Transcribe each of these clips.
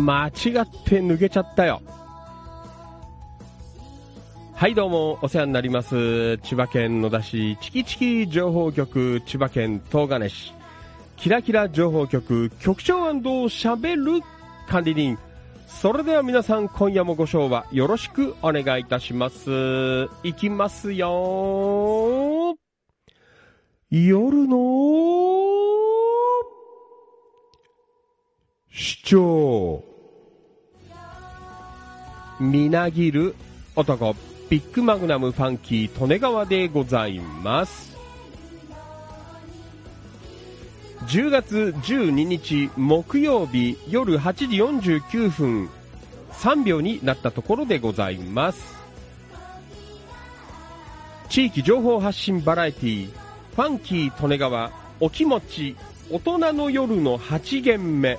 間違って抜けちゃったよ。はいどうもお世話になります。千葉県野田市チキチキ情報局千葉県東金市キラキラ情報局局長しゃべる管理人それでは皆さん今夜もご賞はよろしくお願いいたします。いきますよ夜の主張みなぎる男。ビッグマグナムファンキー利根川でございます。10月12日木曜日夜8時49分3秒になったところでございます。地域情報発信バラエティーファンキー利根川お気持ち大人の夜の8限目。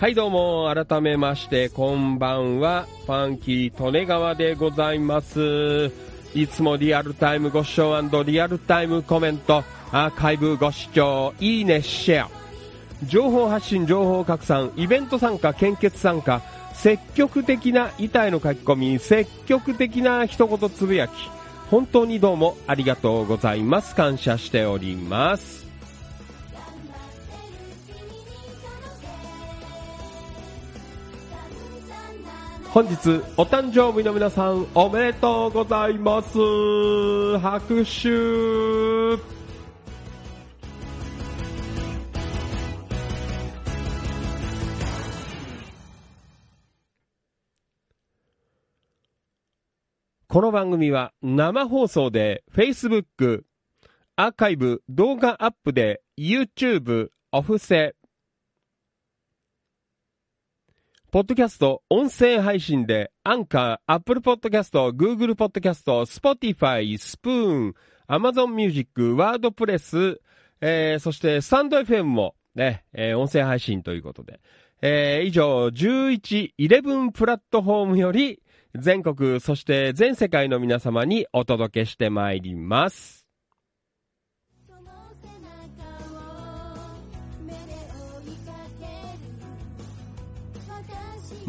はいどうも、改めまして、こんばんは、ファンキー利根川でございます。いつもリアルタイムご視聴リアルタイムコメント、アーカイブご視聴、いいね、シェア。情報発信、情報拡散、イベント参加、献血参加、積極的な板への書き込み、積極的な一言つぶやき、本当にどうもありがとうございます。感謝しております。本日お誕生日の皆さんおめでとうございます。拍手。この番組は生放送で Facebook、アーカイブ、動画アップで YouTube、お布施、ポッドキャスト、音声配信で、 Anchor、Apple Podcast、Google Podcast、Spotify、Spoon、Amazon Music、WordPress、えー、そして、 stand.fm も、ね、えー、音声配信ということで、えー、以上、11、11プラットフォームより、全国、そして全世界の皆様にお届けしてまいります。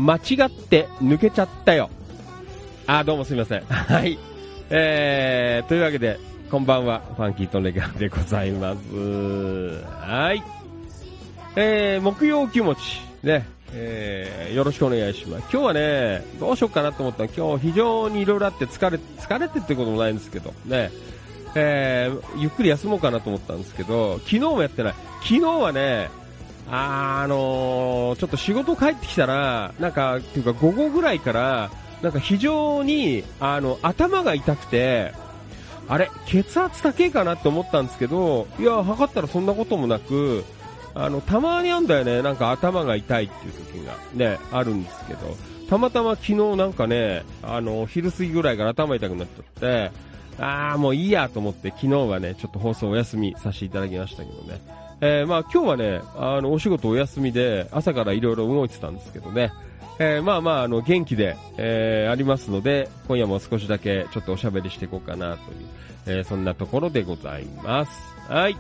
間違って抜けちゃったよ。あ、どうもすみません。はい。えー、というわけで、こんばんは、ファンキートネガでございます。はい。えー、木曜気持ち、ね、えー、よろしくお願いします。今日はね、どうしようかなと思ったら、今日非常にいろいろあって疲れ、疲れてってこともないんですけど、ね、えー、ゆっくり休もうかなと思ったんですけど、昨日もやってない。昨日はね、あ、あのー、ちょっと仕事帰ってきたら、なんか、っていうか午後ぐらいから、なんか非常に、あの、頭が痛くて、あれ、血圧高いかなって思ったんですけど、いや、測ったらそんなこともなく、あの、たまにあんだよね、なんか頭が痛いっていう時がね、あるんですけど、たまたま昨日なんかね、あの、昼過ぎぐらいから頭痛くなっちゃって、あーもういいやと思って昨日はね、ちょっと放送お休みさせていただきましたけどね。えー、まあ今日はね、あの、お仕事お休みで、朝からいろいろ動いてたんですけどね、えー、まあまあ、あの、元気で、えー、ありますので、今夜も少しだけちょっとおしゃべりしていこうかなという、えー、そんなところでございます。はい。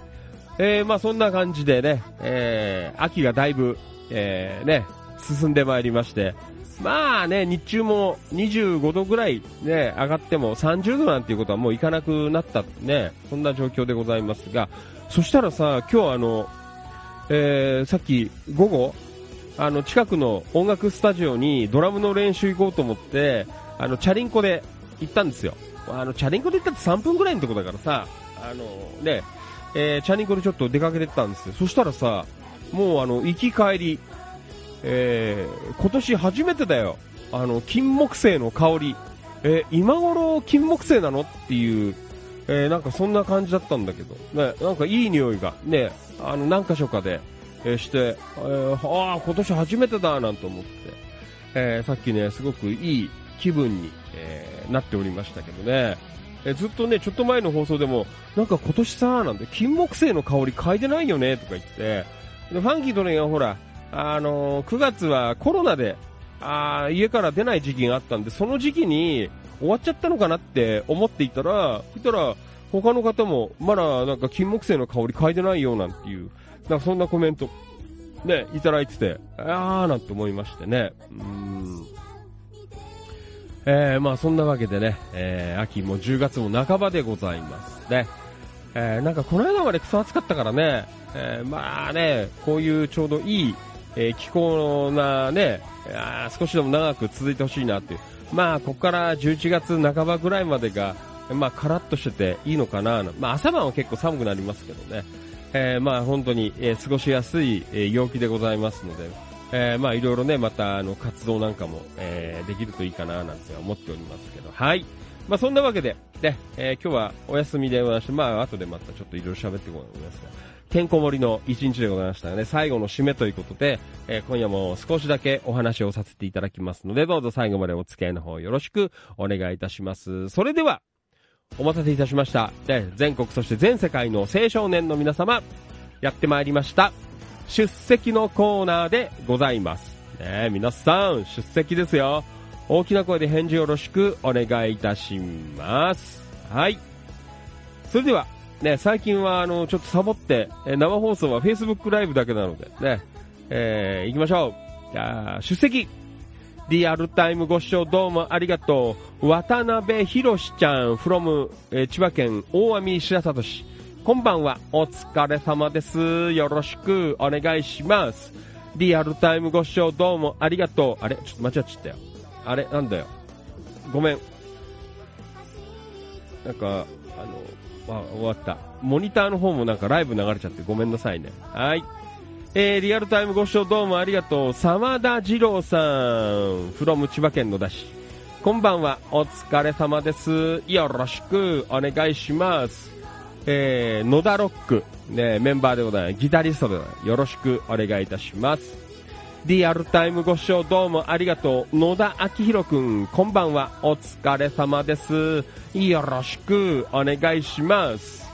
えー、まあそんな感じでね、えー、秋がだいぶ、えー、ね、進んでまいりまして、まあね、日中も25度ぐらいね、上がっても30度なんていうことはもういかなくなったね、そんな状況でございますが、そしたらさ、今日あの、えー、さっき午後、あの、近くの音楽スタジオにドラムの練習行こうと思って、あの、チャリンコで行ったんですよ。あの、チャリンコで行ったって3分ぐらいのとこだからさ、あの、ね、えー、チャリンコでちょっと出かけてったんですよ。そしたらさ、もうあの、行き帰り、えー、今年初めてだよ。あの、金木犀の香り。えー、今頃金木犀なの？っていう、えー、なんかそんな感じだったんだけど、ね、なんかいい匂いが、ね、あの、何箇所かで、えー、して、えー、ああ、今年初めてだなんて思って、え、さっきね、すごくいい気分に、え、なっておりましたけどね、え、ずっとね、ちょっと前の放送でも、なんか今年さ、なんて、金木犀の香り嗅いでないよね、とか言って、でファンキーとね、ほら、あの、9月はコロナで、あ家から出ない時期があったんで、その時期に終わっちゃったのかなって思っていたら、そしたら、他の方も、まだなんか金木犀の香り嗅いでないよなんていう、なんかそんなコメント、ね、いただいてて、あーなんて思いましてね。うん。えー、まあそんなわけでね、えー、秋も10月も半ばでございますね。えー、なんかこの間までクソ暑かったからね、えー、まあね、こういうちょうどいい、えー、気候なね、少しでも長く続いてほしいなっていう。まあ、ここから11月半ばぐらいまでが、まあ、カラッとしてていいのかな。まあ、朝晩は結構寒くなりますけどね。えー、まあ、本当に、えー、過ごしやすい、えー、陽気でございますので、えー、まあ、いろいろね、また、あの、活動なんかも、えー、できるといいかな、なんて思っておりますけど、はい。まあ、そんなわけで、ね、えー、今日はお休みでございまして、まあ、後でまたちょっといろいろ喋っていこうと思いますが、てんこ盛りの一日でございましたがね、最後の締めということで、えー、今夜も少しだけお話をさせていただきますので、どうぞ最後までお付き合いの方よろしくお願いいたします。それでは、お待たせいたしました。で全国そして全世界の青少年の皆様、やってまいりました。出席のコーナーでございます。ね皆さん、出席ですよ。大きな声で返事よろしくお願いいたします。はい。それでは、ね、最近はあの、ちょっとサボって、え生放送は Facebook ライブだけなので、ね、えー、行きましょう。じゃあ、出席リアルタイムご視聴どうもありがとう。渡辺博ちゃん from、えー、千葉県大網白里市。こんばんは。お疲れ様です。よろしくお願いします。リアルタイムご視聴どうもありがとう。あれ？ちょっと間違っちゃったよ。あれ？なんだよ。ごめん。なんか、あ、終わった。モニターの方もなんかライブ流れちゃってごめんなさいね。はい。えー、リアルタイムご視聴どうもありがとう。沢田二郎さん、from 千葉県野田市。こんばんは、お疲れ様です。よろしくお願いします。えー、野田ロック、ね、メンバーでございます。ギタリストでございます。よろしくお願いいたします。リアルタイムご視聴どうもありがとう。野田明宏くん、こんばんは。お疲れ様です。よろしくお願いします。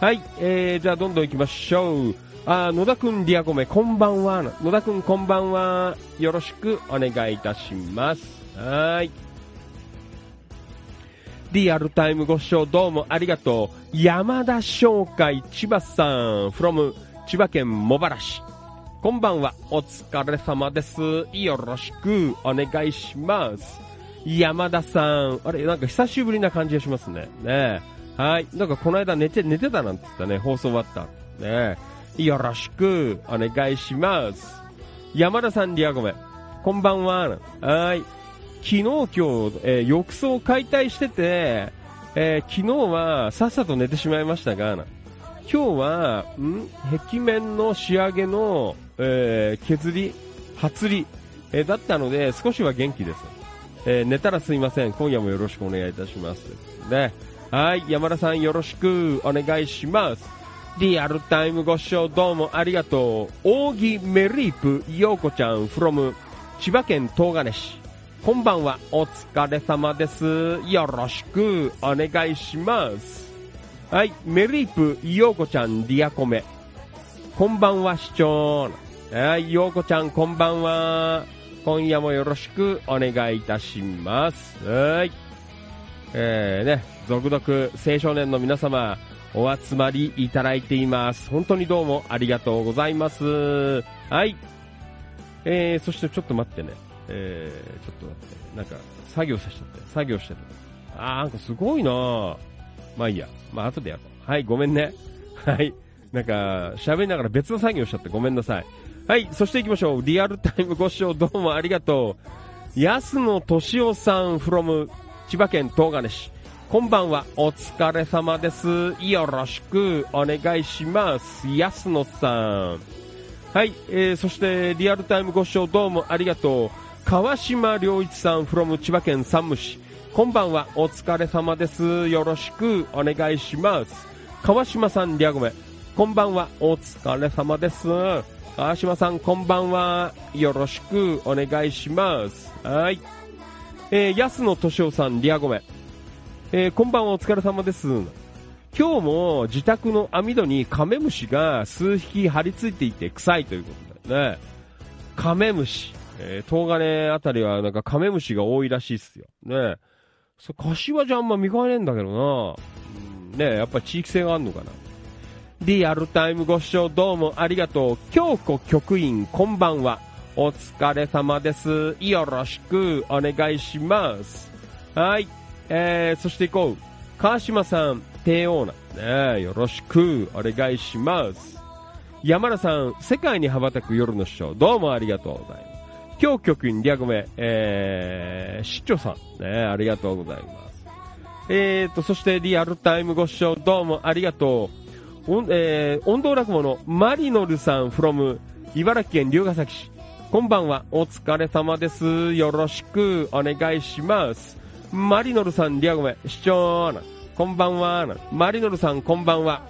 はい、えー、じゃあどんどん行きましょう。あ、野田くん、リアコメ、こんばんは。野田くん、こんばんは。よろしくお願いいたします。はい。リアルタイムご視聴どうもありがとう。山田商会千葉さん、from 千葉県茂原市。こんばんは。お疲れ様です。よろしくお願いします。山田さん。あれ、なんか久しぶりな感じがしますね。ねえはい。なんかこの間寝て、寝てたなんて言ったね。放送終わった。ねよろしくお願いします。山田さん、リアゴメ。こんばんは。はい。昨日今日、えー、浴槽解体してて、えー、昨日はさっさと寝てしまいましたが、今日は、ん？壁面の仕上げの、えー、削り、発り、えー、だったので、少しは元気です。えー、寝たらすいません。今夜もよろしくお願いいたします。ね。はい。山田さんよろしくお願いします。リアルタイムご視聴どうもありがとう。扇メリープようこちゃん from 千葉県東金市。こんばんは。お疲れ様です。よろしくお願いします。はい。メリープようこちゃんディアコメ。こんばんは、市長。はい、ようこちゃん、こんばんは。今夜もよろしくお願いいたします。はい。えー、ね、続々青少年の皆様、お集まりいただいています。本当にどうもありがとうございます。はい。えー、そしてちょっと待ってね。えー、ちょっと待って。なんか、作業させちゃって。作業してる。あー、なんかすごいなぁまあいいや。まあ後でやろう。はい、ごめんね。はい。なんか、喋りながら別の作業しちゃってごめんなさい。はい、そして行きましょう。リアルタイムご視聴どうもありがとう。安野敏夫さん from 千葉県東金市。こんばんは、お疲れ様です。よろしくお願いします。安野さん。はい、えー、そしてリアルタイムご視聴どうもありがとう。川島良一さん from 千葉県山武市。こんばんは、お疲れ様です。よろしくお願いします。川島さん、リアゴメ。こんばんは、お疲れ様です。川島さん、こんばんは。よろしくお願いします。はい。えー、安野敏夫さん、リアゴメ。えー、こんばんは、お疲れ様です。今日も自宅の網戸にカメムシが数匹張り付いていて臭いということだよね。カメムシ。えー、東金あたりはなんかカメムシが多いらしいっすよ。ねそ柏じゃあんま見かねえんだけどな。うん、ねやっぱ地域性があるのかな。リアルタイムご視聴どうもありがとう。京子局員こんばんは。お疲れ様です。よろしくお願いします。はい。えー、そして行こう。川島さん、帝王な。ねよろしくお願いします。山田さん、世界に羽ばたく夜のショー、どうもありがとうございます。今日局員リアゴメ、えー、市長さん、ね、ありがとうございます。えーと、そしてリアルタイムご視聴どうもありがとう。おえー、音頭落語のマリノルさん from 茨城県龍ケ崎市。こんばんは、お疲れ様です。よろしくお願いします。マリノルさん、リアゴメ、市長。こんばんは。マリノルさん、こんばんは。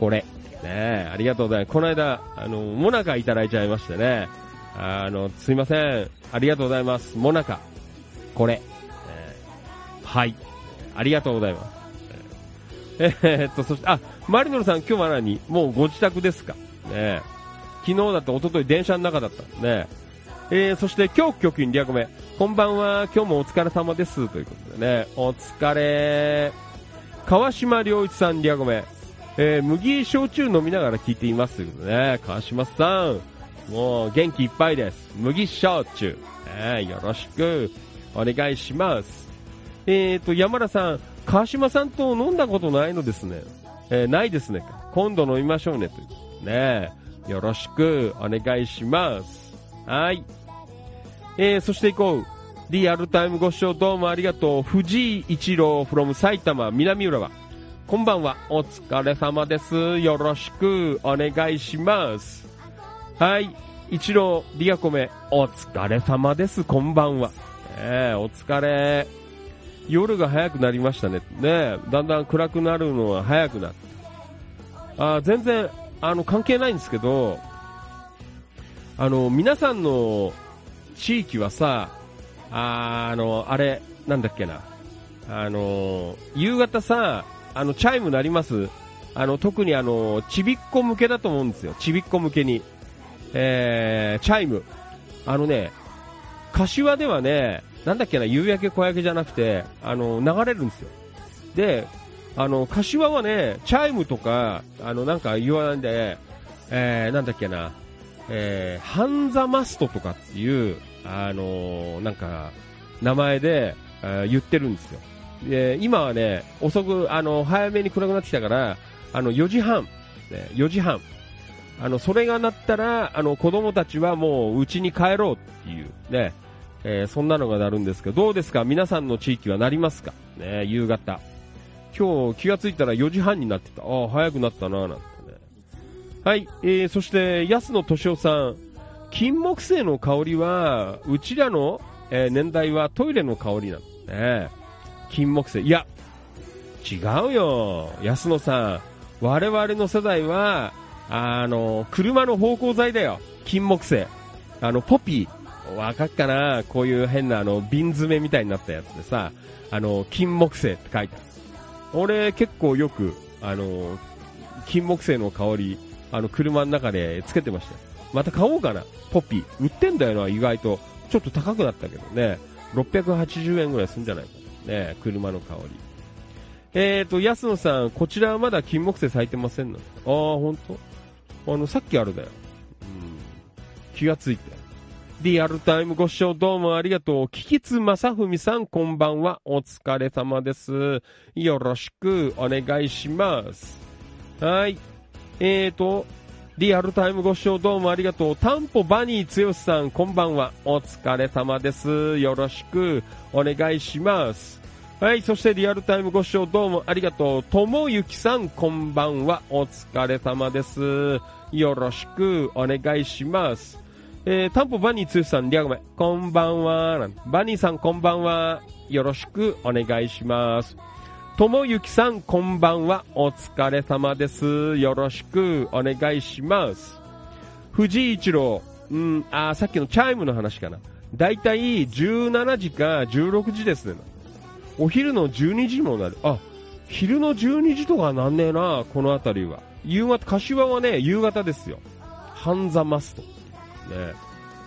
これ。ねえ、ありがとうございます。この間、あの、モナカいただいちゃいましてね。あの、すいません。ありがとうございます。モナカ。これ。えーはい。ありがとうございます。えーっと、そして、あ、マリノルさん今日は何？もうご自宅ですか？ね昨日だと一昨日電車の中だったんね。えー、そして今日局員リアコメ。こんばんは。今日もお疲れ様です。ということでね。お疲れ。川島良一さんリアコメ。えー、麦焼酎飲みながら聞いていますということでね。川島さん。もう元気いっぱいです。麦焼酎。えー、よろしくお願いします。えーと、山田さん、川島さんと飲んだことないのですね。えーないですね。今度飲みましょうね。というね。よろしくお願いします。はい。えー、そして行こう。リアルタイムご視聴どうもありがとう。藤井一郎 from 埼玉南浦和。こんばんは。お疲れ様です。よろしくお願いします。はい。一郎、リアコメ、お疲れ様です。こんばんは。えー、お疲れ。夜が早くなりましたね。ねだんだん暗くなるのは早くなった。あ全然、あの、関係ないんですけど、あの、皆さんの地域はさ、ああの、あれ、なんだっけな。あの、夕方さ、あの、チャイム鳴りますあの、特にあの、ちびっこ向けだと思うんですよ。ちびっこ向けに。えー、チャイム。あのね、柏ではね、なんだっけな、夕焼け小焼けじゃなくて、あの、流れるんですよ。で、あの、柏はね、チャイムとか、あの、なんか言わないんで、えー、なんだっけな、えー、ハンザマストとかっていう、あのなんか、名前で、えー言ってるんですよ。で、今はね、遅く、あの、早めに暗くなってきたから、あの、4時半、ね、4時半、あの、それが鳴ったら、あの、子供たちはもう、家に帰ろうっていう、ね、えーそんなのが鳴るんですけど、どうですか？皆さんの地域は鳴りますか？ね、夕方。今日気がついたら4時半になってた。ああ、早くなったな、なんてね。はい、えー、そして、安野敏夫さん。金木犀の香りは、うちらの、えー年代はトイレの香りなのね。金木犀。いや、違うよ。安野さん。我々の世代は、あの、車の芳香剤だよ。金木犀。あの、ポピー。わかっかな？こういう変な、あの、瓶詰めみたいになったやつでさ、あの、金木犀って書いてある。俺、結構よく、あの、金木犀の香り、あの、車の中でつけてましたよ。また買おうかな。ポピー。売ってんだよな、意外と。ちょっと高くなったけどね。680円ぐらいするんじゃないかな。ね、車の香り。えーと、安野さん、こちらはまだ金木犀咲いてませんの？ああ、ほんと？あの、さっきあるだよ。うん。気がついて。リアルタイムご視聴どうもありがとう。キキツ正文さん、こんばんは。お疲れ様です。よろしくお願いします。はい。えーと、リアルタイムご視聴どうもありがとう。タンポバニーつよしさん、こんばんは。お疲れ様です。よろしくお願いします。はい、そしてリアルタイムご視聴どうもありがとう。ともゆきさん、こんばんは。お疲れ様です。よろしくお願いします。えー、タンポバニーツーさん、リアゴメ、こんばんは。バニーさん、こんばんは。よろしくお願いします。ともゆきさん、こんばんは。お疲れ様です。よろしくお願いします。藤井一郎、うん、あ、さっきのチャイムの話かな。だいたい17時か16時ですね。お昼の12時もなる。あ、昼の12時とかなんねえな、この辺りは。夕方、柏はね、夕方ですよ。半座マスト。ね。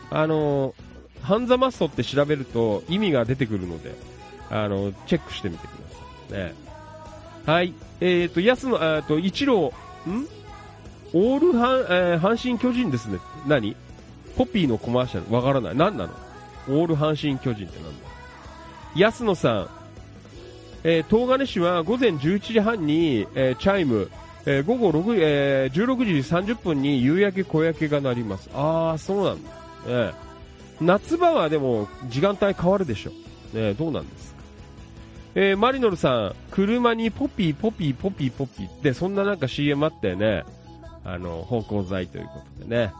あの、ハンザマストって調べると意味が出てくるので、あの、チェックしてみてください。ね。はい。えっ、ー、と、安野、えっと、一郎、ん？オールハン、えー、阪神巨人ですね。何？ポピーのコマーシャル。わからない。何なの？オール阪神巨人ってなんだ？安野さん、えー、東金市は午前11時半に、えー、チャイム、えー、午後6、えー、16時30分に夕焼け小焼けが鳴ります。ああ、そうなんだ。ね、夏場はでも時間帯変わるでしょ。ね、どうなんですか。えー、マリノルさん、車にポピー、ポピー、ポピー、ポピーって、そんななんか CM あったよね。あの、芳香剤ということでね。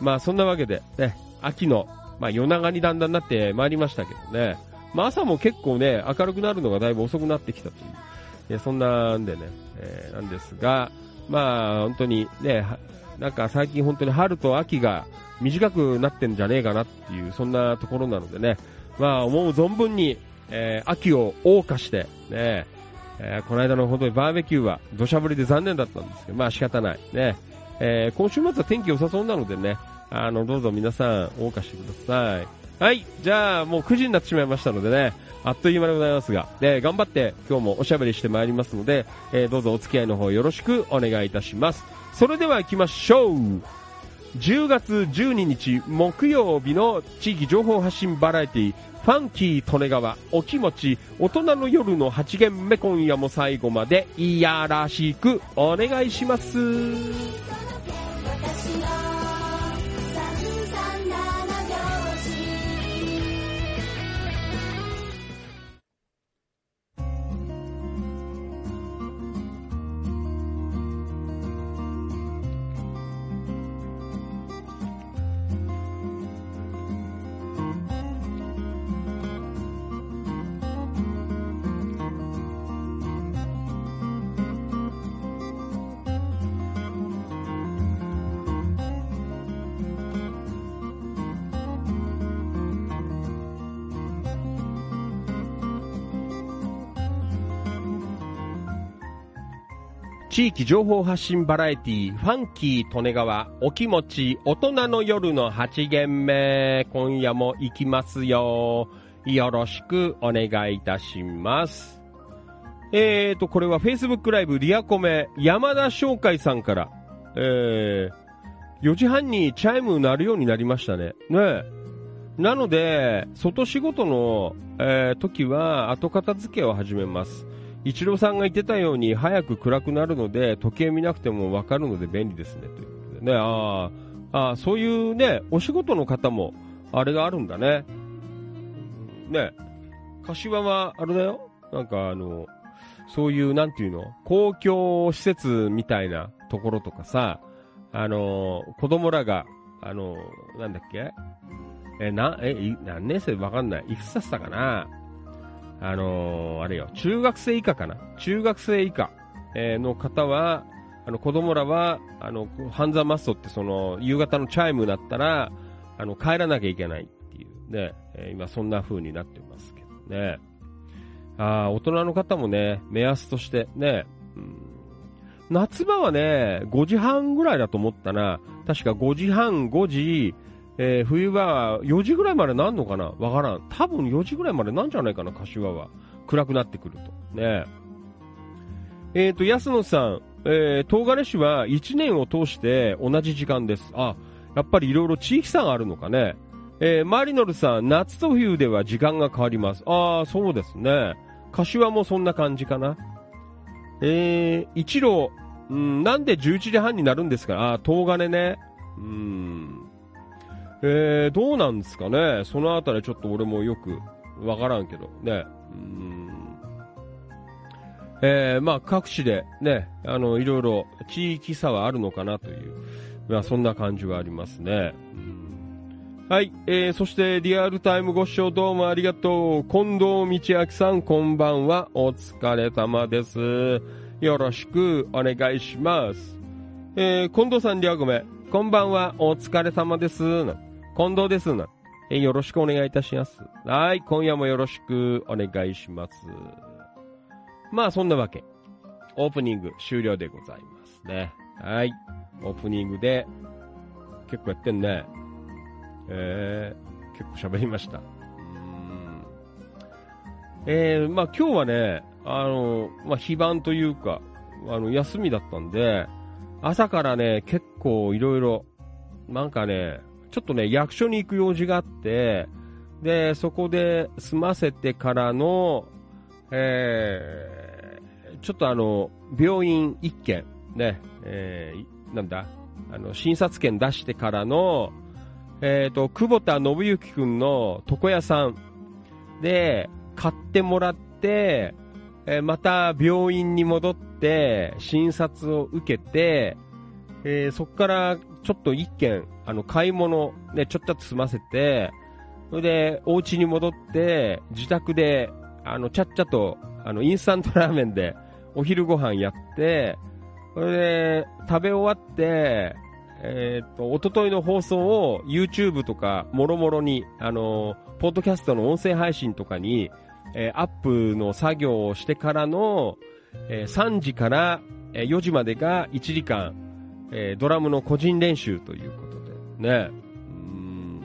まあそんなわけで、ね、秋の、まあ夜長にだんだんなってまいりましたけどね。まあ朝も結構ね、明るくなるのがだいぶ遅くなってきたという。えそんなんでね、えー、なんですが、まあ、本当にね、なんか最近本当に春と秋が短くなってんじゃねえかなっていう、そんなところなのでね、まあ、思う存分に、えー、秋を謳歌して、ね、えー、この間の本当にバーベキューは土砂降りで残念だったんですけど、まあ仕方ない。ね、えー、今週末は天気良さそうなのでね、あの、どうぞ皆さん謳歌してください。はい、じゃあもう9時になってしまいましたのでね、あっという間でございますが、え頑張って今日もおしゃべりしてまいりますので、えー、どうぞお付き合いの方よろしくお願いいたします。それでは行きましょう10月12日木曜日の地域情報発信バラエティファンキー利根川お気持ち大人の夜の8限目今夜も最後までいやらしくお願いします。地域情報発信バラエティファンキー利根川お気持ち大人の夜の8限目。今夜も行きますよ。よろしくお願いいたします。えーとこれは Facebook ライブリアコメ山田商会さんから。えー4時半にチャイム鳴るようになりましたね。ねなので外仕事の、えー、時は後片付けを始めます。一郎さんが言ってたように早く暗くなるので時計見なくても分かるので便利ですね。ということでね。ああそういうねお仕事の方もあれがあるんだね。ね。柏はあれだよ。なんかあのそういうなんていうの？公共施設みたいなところとかさあの子供らがあのなんだっけ？えなえ何年生？わかんない。いくつだったかな？あのー、あれよ、中学生以下かな？中学生以下、えー、の方は、あの、子供らは、あの、ハンザマストってその、夕方のチャイムだったら、あの、帰らなきゃいけないっていうね、えー、今そんな風になってますけどね。ああ、大人の方もね、目安としてね、うん、夏場はね、5時半ぐらいだと思ったな。確か5時半、5時、えー、冬場は4時ぐらいまでなんのかな？わからん。多分4時ぐらいまでなんじゃないかな、柏は。暗くなってくると。ねえ。っ、ー、と、安野さん、えー、東金市は1年を通して同じ時間です。あ、やっぱりいろいろ地域差があるのかね。えー、マリノルさん、夏と冬では時間が変わります。ああ、そうですね。柏もそんな感じかな。えー、一郎、うん、なんで11時半になるんですか？ああ、東金ね。うん。えー、どうなんですかね。そのあたりちょっと俺もよくわからんけどね。うん。えー、まあ各地でね、あの、いろいろ地域差はあるのかなという、まあそんな感じはありますね。うんはい、えー、そしてリアルタイムご視聴どうもありがとう。近藤道明さん、こんばんは。お疲れ様です。よろしくお願いします。えー、近藤さん、りゃごめん。こんばんは。お疲れ様です。近藤です。えよろしくお願いいたします。はい、今夜もよろしくお願いします。まあ、そんなわけ。オープニング終了でございますね。はい。オープニングで、結構やってんね。えー、結構喋りました。うーんえー、まあ今日はね、あの、まあ非番というか、あの、休みだったんで、朝からね、結構いろいろ、なんかね、ちょっとね、役所に行く用事があって、で、そこで済ませてからの、えー、ちょっとあの、病院一件、ね、えー、なんだ、あの、診察券出してからの、えっ、と、久保田信之くんの床屋さん。で買ってもらって、えーまた病院に戻って診察を受けて、えーそこからちょっと一軒、あの、買い物、ね、ちょっと済ませて、それで、お家に戻って、自宅で、あの、ちゃっちゃと、あの、インスタントラーメンで、お昼ご飯やって、それで、食べ終わって、えっ、と、おとといの放送を YouTube とか、もろもろに、あの、ポッドキャストの音声配信とかに、えーアップの作業をしてからの、えー3時からえー4時までが1時間、えードラムの個人練習ということで、ね。うん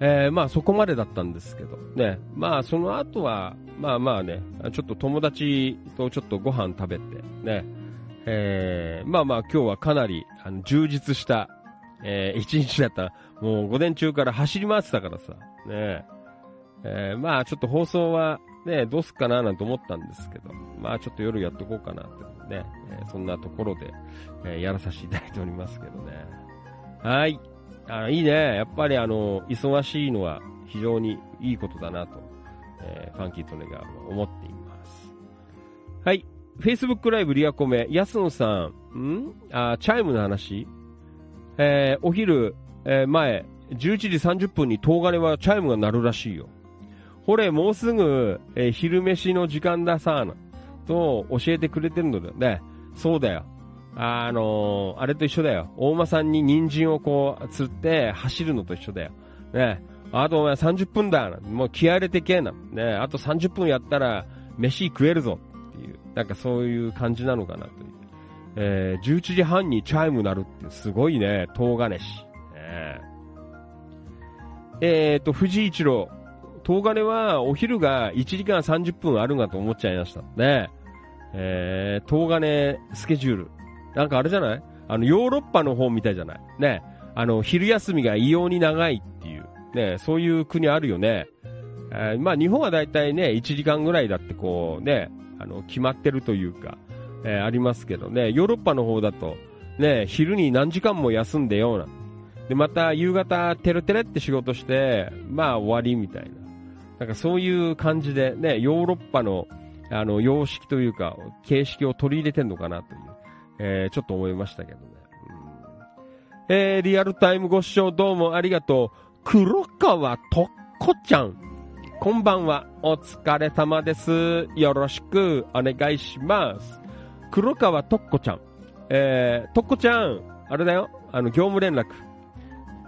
えーまあそこまでだったんですけど、ね。まあその後は、まあまあね、ちょっと友達とちょっとご飯食べて、ね。えーまあまあ今日はかなりあの充実した、えー一日だった。もう午前中から走り回ってたからさ、ね。えーまあちょっと放送はね、どうすっかななんて思ったんですけど、まあちょっと夜やっとこうかなってね、えーそんなところで、えーやらさせていただいておりますけどね。はい。あいいね。やっぱりあの、忙しいのは非常にいいことだなと、えーファンキートネが思っています。はい。Facebook ライブリアコメ、安野さん、ん？あ、チャイムの話？えーお昼、えー前、11時30分に東金はチャイムが鳴るらしいよ。ほれ、もうすぐ、えー昼飯の時間ださな、と教えてくれてるのだよね。そうだよ。あのーあれと一緒だよ。大間さんに人参をこう、釣って走るのと一緒だよ。ね。あとお前30分だな。もう気合入れてけえな。ね。あと30分やったら、飯食えるぞ。っていう。なんかそういう感じなのかなという。えー11時半にチャイム鳴るってすごいね。東金市。ねえーと、藤井一郎。東金はお昼が1時間30分あるんかと思っちゃいました。ねえー、東金スケジュール。なんかあれじゃない？あの、ヨーロッパの方みたいじゃない？ねあの、昼休みが異様に長いっていう。ねそういう国あるよね。えーまあ日本はだいたいね、1時間ぐらいだってこうね、あの、決まってるというか、えーありますけどね、ヨーロッパの方だと、ね、昼に何時間も休んでような。で、また夕方、テレテレって仕事して、まあ終わりみたいな。なんかそういう感じでね、ヨーロッパの、あの、様式というか、形式を取り入れてんのかなという、えーちょっと思いましたけどね。うんえーリアルタイムご視聴どうもありがとう。黒川とっこちゃん。こんばんは。お疲れ様です。よろしくお願いします。黒川とっこちゃん。えー、とっこちゃん、あれだよ。あの、業務連絡。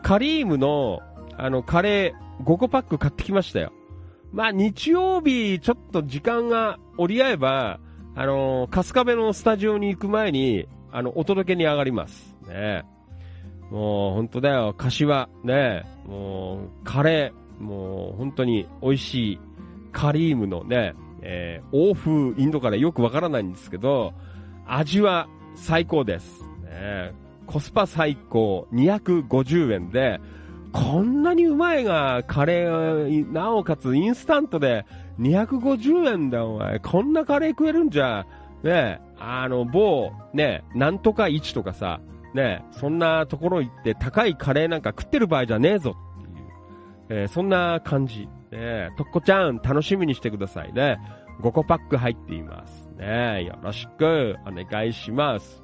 カリームの、あの、カレー5個パック買ってきましたよ。まあ、日曜日、ちょっと時間が折り合えば、あの、春日部のスタジオに行く前に、あの、お届けに上がります。ね。もう、本当だよ。柏、ね。もう、カレー、もう、本当に美味しい、カリームのね、えー、欧風インドカレーよくわからないんですけど、味は最高です。ね。コスパ最高、250円で、こんなにうまいが、カレー、なおかつインスタントで250円だ、お前。こんなカレー食えるんじゃ、ねあの、某、ねなんとか1とかさ、ねそんなところ行って高いカレーなんか食ってる場合じゃねえぞっていう、えーそんな感じ。ねとっこちゃん、楽しみにしてくださいね。5個パック入っています。ねよろしくお願いします。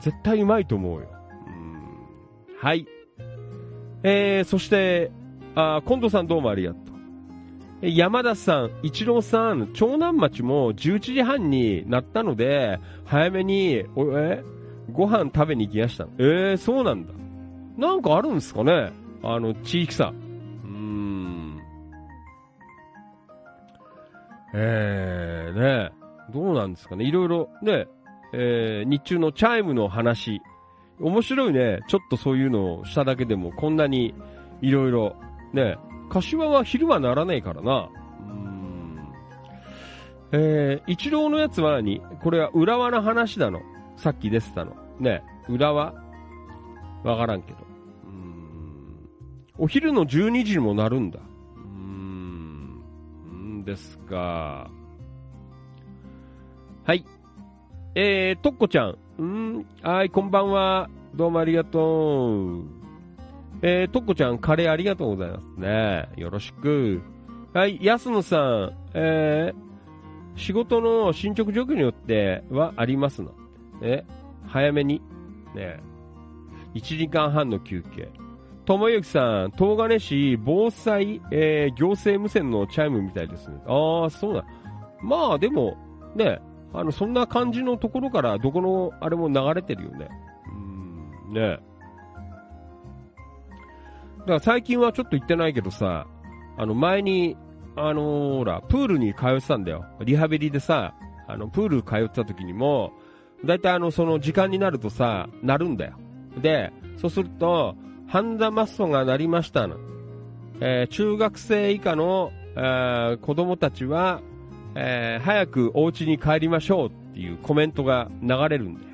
絶対うまいと思うよ。うんはい。えー、そして、あ、近藤さんどうもありがとう。え山田さん、一郎さん、長南町も11時半になったので、早めに、おえご飯食べに行きました。えー、そうなんだ。なんかあるんですかねあの、地域差。うーん。えー、ねどうなんですかねいろいろ、ね、えー、日中のチャイムの話。面白いね。ちょっとそういうのをしただけでも、こんなにいろいろ、ね、柏は昼はならないからな。うん。えー、一郎のやつは何？これは浦和の話だの。さっき出てたの。ね、浦和？わからんけど。うん。お昼の12時にもなるんだ。うーん。んですか。はい。えー、とっこちゃん。うんはい、こんばんは。どうもありがとう。えー、とっこちゃん、カレーありがとうございますね。よろしく。はい、安野さん、えー、仕事の進捗状況によってはありますの。え、早めに。ね。1時間半の休憩。ともゆきさん、東金市防災、えー、行政無線のチャイムみたいですね。ああ、そうだ。まあ、でも、ね、あの、そんな感じのところから、どこの、あれも流れてるよね。うん、ね。だから最近はちょっと行ってないけどさ、あの、前に、あのーほら、プールに通ってたんだよ。リハビリでさ、あの、プール通ってた時にも、だいたいあの、その時間になるとさ、なるんだよ。で、そうすると、ハンダマッソが鳴りましたの。えー中学生以下の、えー子供たちは、えー早くお家に帰りましょうっていうコメントが流れるんだよ。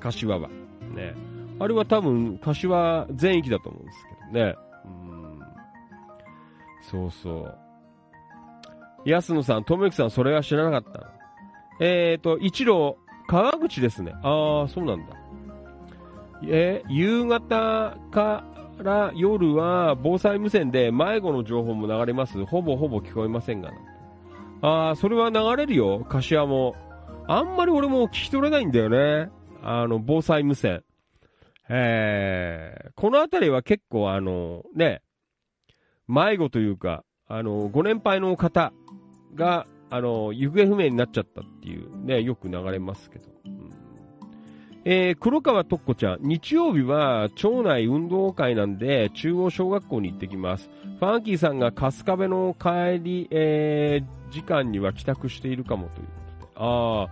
柏は。ね。あれは多分、柏全域だと思うんですけどね。うん。そうそう。安野さん、友之さん、それは知らなかった。えーと、一郎、川口ですね。ああ、そうなんだ。えー夕方から夜は防災無線で迷子の情報も流れます。ほぼほぼ聞こえませんがな。ああ、それは流れるよ、柏も。あんまり俺も聞き取れないんだよね。あの、防災無線。えー、この辺りは結構あの、ね、迷子というか、あの、ご年配の方が、あの、行方不明になっちゃったっていうね、よく流れますけど。うんえー、黒川とっこちゃん、日曜日は町内運動会なんで、中央小学校に行ってきます。ファンキーさんが春日部の帰り、えー、時間には帰宅しているかもということで。あ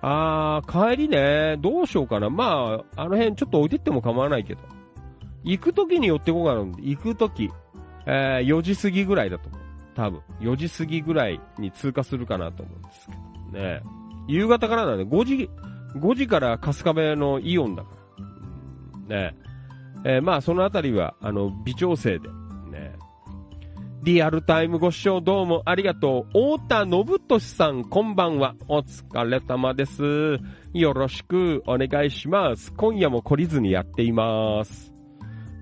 あ、あー、帰りね、どうしようかな。まあ、あの辺ちょっと置いてっても構わないけど。行く時に寄ってこうかな。行く時、えー、4時過ぎぐらいだと思う。多分。4時過ぎぐらいに通過するかなと思うんですけどね。夕方からなんで、5時、5時から春日部のイオンだから。ねえーまあそのあたりは、あの、微調整で。ねリアルタイムご視聴どうもありがとう。太田信俊さん、こんばんは。お疲れ様です。よろしくお願いします。今夜も懲りずにやっています。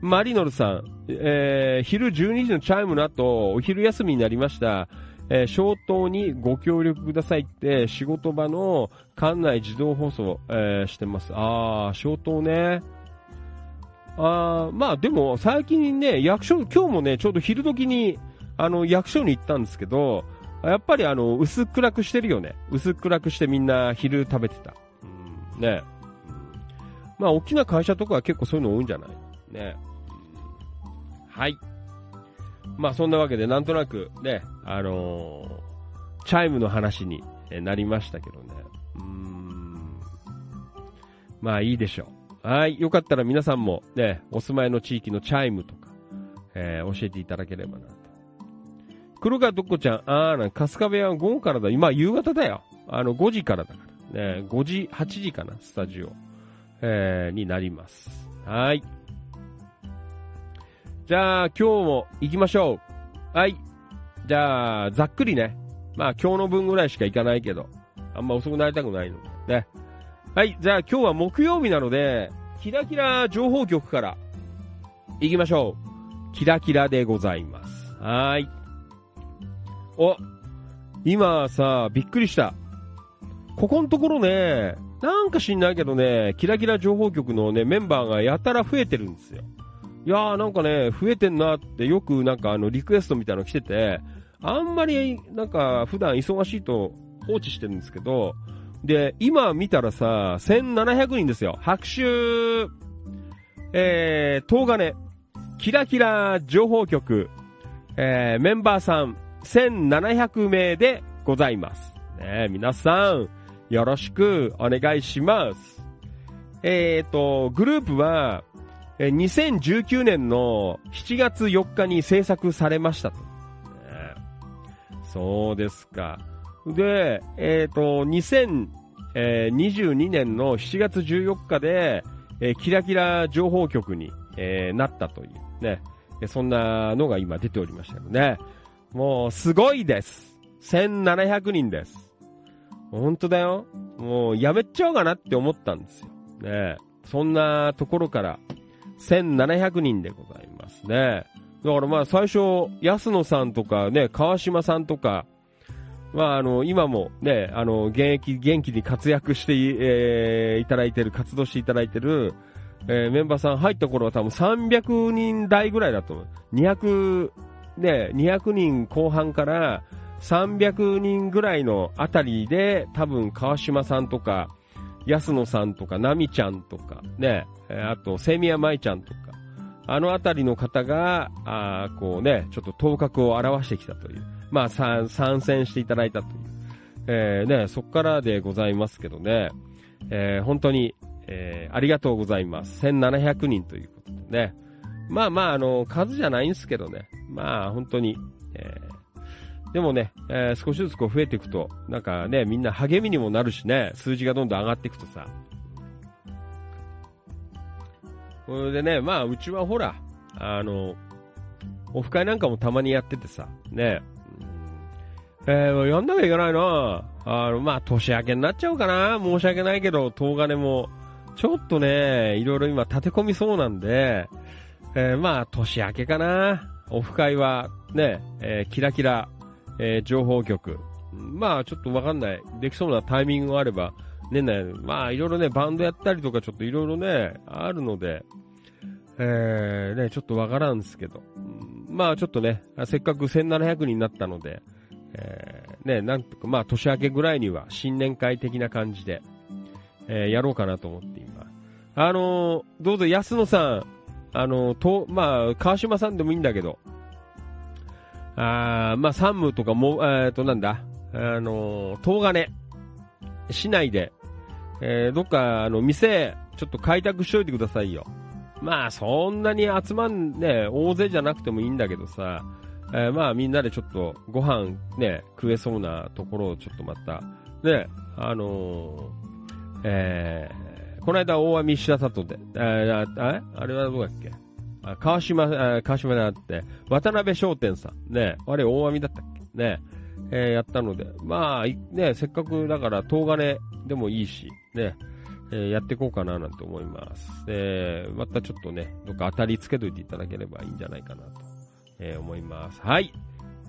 マリノルさん、えー昼12時のチャイムの後、お昼休みになりました。えー消灯にご協力くださいって、仕事場の館内自動放送、えーしてます。あー、消灯ね。あー、まあでも最近ね、役所、今日もね、ちょうど昼時に、あの、役所に行ったんですけど、やっぱりあの、薄暗くしてるよね。薄暗くしてみんな昼食べてた。うん、ね。まあ、大きな会社とかは結構そういうの多いんじゃない？ね。はい。まあそんなわけで、なんとなくね、あのーチャイムの話になりましたけどね。うーん。まあいいでしょう。はい。よかったら皆さんもね、お住まいの地域のチャイムとか、えー教えていただければなと。黒川どっこちゃん、あーなん、春日部屋は午後からだ。今夕方だよ。あの、5時からだから。ね、5時、8時かな、スタジオ。えーになります。はい。じゃあ、今日も行きましょう。はい。じゃあ、ざっくりね。まあ、今日の分ぐらいしか行かないけど。あんま遅くなりたくないの。ね。はい。じゃあ、今日は木曜日なので、キラキラ情報局から行きましょう。キラキラでございます。はい。お、今さ、びっくりした。ここのところね、なんか知んないけどね、キラキラ情報局のね、メンバーがやたら増えてるんですよ。いやーなんかね、増えてんなってよくなんかあのリクエストみたいなの来てて、あんまりなんか普段忙しいと放置してるんですけど、で、今見たらさ、1700人ですよ。拍手えー、東金、キラキラ情報局、えー、メンバーさん、1700名でございます。ね、皆さん、よろしくお願いします。えーと、グループは、2019年の7月4日に制作されましたと。そうですか。で、えっ、ー、と、2022年の7月14日で、えー、キラキラ情報局に、えー、なったというね、そんなのが今出ておりましたけどね。もう、すごいです。1700人です。本当だよ。もう、やめちゃおうかなって思ったんですよ。ねそんなところから、1700人でございますね。だからまあ最初、安野さんとかね、川島さんとか、まああの、今もね、あの、現役、元気に活躍して、えー、いただいてる、活動していただいてる、えー、メンバーさん入った頃は多分300人台ぐらいだと思う。200、ね、200人後半から300人ぐらいのあたりで、多分川島さんとか、安野さんとか、ナミちゃんとか、ね、あと、セミヤマイちゃんとか、あのあたりの方が、あこうね、ちょっと頭角を現してきたという、まあ、参戦していただいたという、えー、ね、そこからでございますけどね、えー、本当に、えー、ありがとうございます。1700人ということでね。まあまあ、あの、数じゃないんですけどね。まあ、本当に、えー、でもね、えー、少しずつこう増えていくと、なんかね、みんな励みにもなるしね、数字がどんどん上がっていくとさ。それでね、まあ、うちはほら、あの、オフ会なんかもたまにやっててさ、ね、えー、やんなきゃいけないな。あの、まあ、年明けになっちゃうかな。申し訳ないけど、東金も、ちょっとね、いろいろ今立て込みそうなんで、えー、まあ、年明けかな。オフ会は、ね、えー、キラキラ、えー、情報局。まあ、ちょっとわかんない。できそうなタイミングがあれば、年内、まあ、いろいろね、バンドやったりとか、ちょっといろいろね、あるので、えー、ね、ちょっとわからんですけど。まあ、ちょっとね、せっかく1700人になったので、えー、ね、なんとか、まあ、年明けぐらいには新年会的な感じで、えー、やろうかなと思っています。あのー、どうぞ安野さん、あのー、と、まあ、川島さんでもいいんだけど、あまあ、サンムとかも、えっ、と、なんだ、あのー、東金、市内で、えー、どっか、あの、店、ちょっと開拓しといてくださいよ。まあ、そんなに集まんね、大勢じゃなくてもいいんだけどさ、えー、まあ、みんなでちょっとご飯ね、食えそうなところをちょっとまた、ね、あのー、えー、この間大網白里で、えー、ああれ？はどうだっけ？川島、川島であって、渡辺商店さん、ね、あれ大網だったっけ？ね、えー、やったので、まあ、ね、せっかくだから東金でもいいし、ね、えー、やっていこうかななんて思います。えまたちょっとね、どっか当たりつけといていただければいいんじゃないかなと、えー、思います。はい。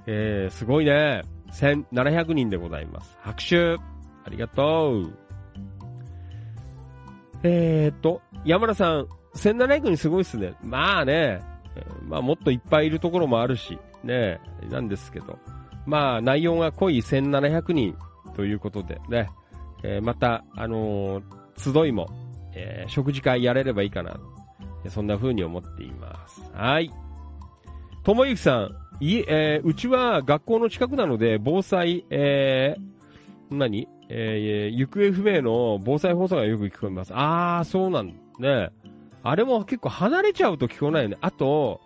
えー、すごいね。1700人でございます。拍手ありがとうえーと、山田さん、1700人すごいっすね。まあね、まあもっといっぱいいるところもあるし、ね、なんですけど。まあ内容が濃い1700人ということでね、えー、また、あのー、集いも、えー、食事会やれればいいかな。そんな風に思っています。はい。ともゆきさん、いえー、うちは学校の近くなので、防災、えー、何？えー、行方不明の防災放送がよく聞こえます。あー、そうなんね。あれも結構離れちゃうと聞こえないよね。あと、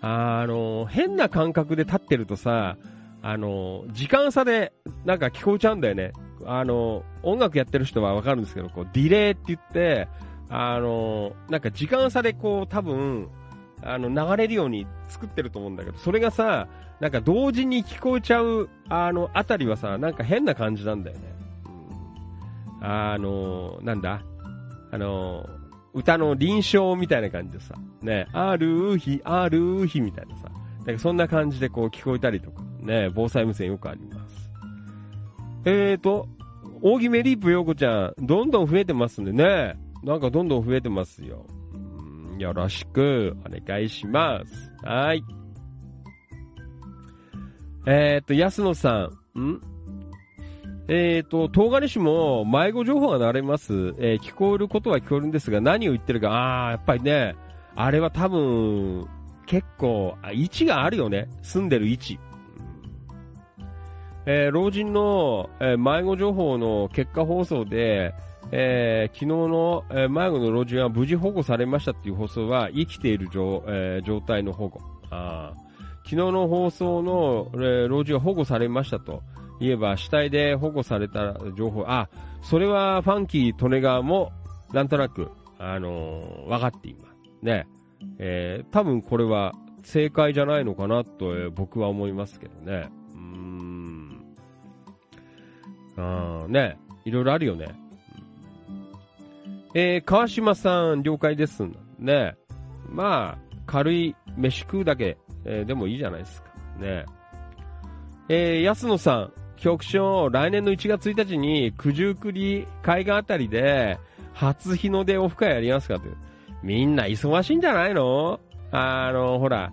あの、変な感覚で立ってるとさ、あの、時間差でなんか聞こえちゃうんだよね。あの、音楽やってる人はわかるんですけど、こう、ディレイって言って、あの、なんか時間差でこう、多分、あの、流れるように作ってると思うんだけど、それがさ、なんか同時に聞こえちゃう、あの、あたりはさ、なんか変な感じなんだよね。うん、あの、なんだ？あの、歌の臨床みたいな感じでさ、ね、ある日、ある日みたいなさ、なんかそんな感じでこう聞こえたりとか、ね、防災無線よくあります。えーと、大木メリープヨーコちゃん、どんどん増えてますんでね。なんかどんどん増えてますよ。よろしくお願いします。はい。えっ、と、安野さん、ん？えっ、と、東金市も迷子情報が流れます。えー聞こえることは聞こえるんですが、何を言ってるか、あー、やっぱりね、あれは多分、結構、位置があるよね。住んでる位置。えー老人の、えー迷子情報の結果放送で、えー昨日の、え迷子の老人は無事保護されましたっていう放送は生きている状,、え状態の保護。あ昨日の放送の、え老人は保護されましたと言えば死体で保護された情報、あ、それはファンキー・トネガーもなんとなく、あのー分かっています。ね。えー多分これは正解じゃないのかなと、僕は思いますけどね。うーん。あーね。いろいろあるよね。えー川島さん、了解です。ね。まあ、軽い飯食うだけ、えーでもいいじゃないですか。ね。えー安野さん、局長、来年の1月1日に九十九里海岸あたりで、初日の出オフ会やりますかという。みんな忙しいんじゃないの？あの、ほら、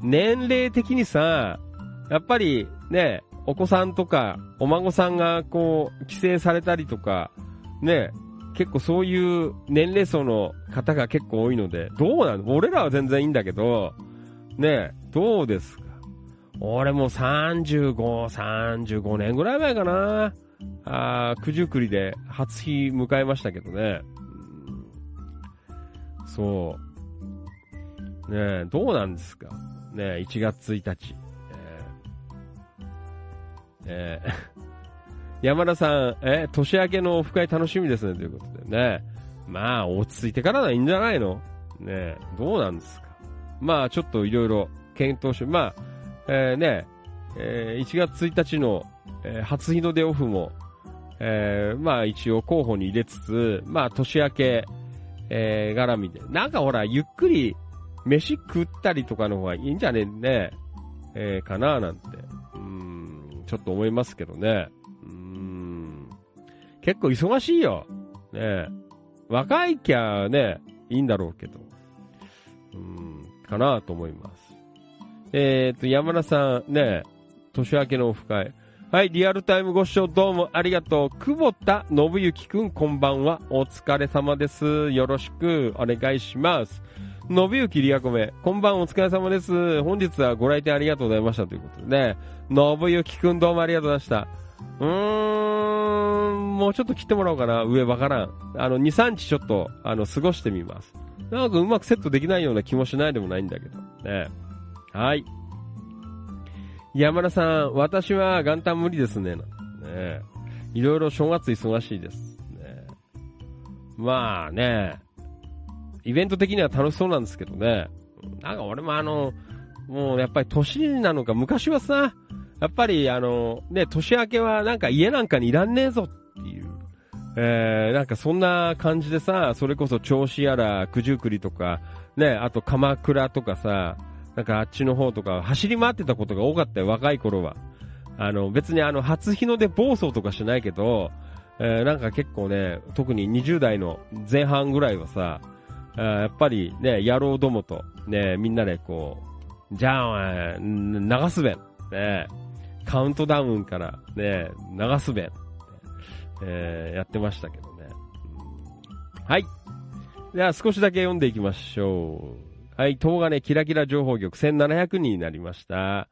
年齢的にさ、やっぱりね、お子さんとか、お孫さんがこう、帰省されたりとか、ね、結構そういう年齢層の方が結構多いので、どうなの？俺らは全然いいんだけど、ね、どうですか？俺も35、35年ぐらい前かな。あー九十九里で初日迎えましたけどね。そう。ねえ、どうなんですか？ねえ、1月1日。えーえー 山田さん、え、年明けのオフ会楽しみですね、ということでね。まあ、落ち着いてからがいいんじゃないの？ねえ、どうなんですか？まあ、ちょっといろいろ検討して、まあ、えーね、えー1月1日の、えー初日の出オフも、えーまあ一応候補に入れつつ、まあ年明け、えー絡みで。なんかほら、ゆっくり飯食ったりとかの方がいいんじゃねえね、えーかななんて、うん、ちょっと思いますけどね。うん、結構忙しいよ。ね若いきゃね、いいんだろうけど。うん、かなと思います。えっ、と、山田さん、ね、年明けのオフ会。はい、リアルタイムご視聴どうもありがとう。久保田信之くん、こんばんは。お疲れ様です。よろしくお願いします。信之リアコメ、こんばんお疲れ様です。本日はご来店ありがとうございましたということでね。信之くんどうもありがとうございました。うーん、もうちょっと切ってもらおうかな。上わからん。あの、2、3日ちょっと、あの、過ごしてみます。なんかうまくセットできないような気もしないでもないんだけど。ね。はい。山田さん、私は元旦無理ですね。ねいろいろ正月忙しいです。ねまあね、イベント的には楽しそうなんですけどね。なんか俺もあの、もうやっぱり年なのか、昔はさ、やっぱりあの、ね、年明けはなんか家なんかにいらんねえぞっていう。えー、なんかそんな感じでさ、それこそ銚子やら九十九里とか、ね、あと鎌倉とかさ、なんかあっちの方とか走り回ってたことが多かったよ、若い頃は。あの、別にあの、初日の出暴走とかしないけど、えーなんか結構ね、特に20代の前半ぐらいはさ、えーやっぱりね、野郎どもと、ね、みんなでこう、じゃあお前、ん流すべん、ね、カウントダウンからね、流すべん、えーやってましたけどね。はい。では少しだけ読んでいきましょう。はい、東金キラキラ情報局1700人になりました。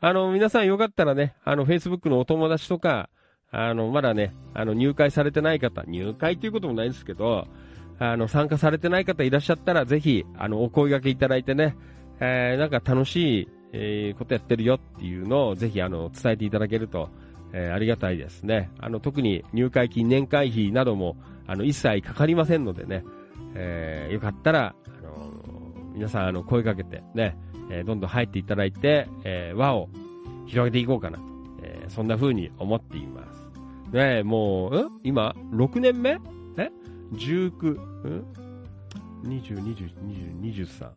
あの、皆さんよかったらね、あの、Facebook のお友達とか、あの、まだね、あの、入会されてない方、入会ということもないんですけど、あの、参加されてない方いらっしゃったら、ぜひ、あの、お声掛けいただいてね、えー、なんか楽しい、えーことやってるよっていうのを、ぜひ、あの、伝えていただけると、えーありがたいですね。あの、特に入会金、年会費なども、あの、一切かかりませんのでね、えーよかったら、皆さん、あの、声かけて、ね、えーどんどん入っていただいて、えー輪を広げていこうかなと、えーそんな風に思っています。ねもう、ん？今、6年目？え ?19、ん ?20、20、20、23。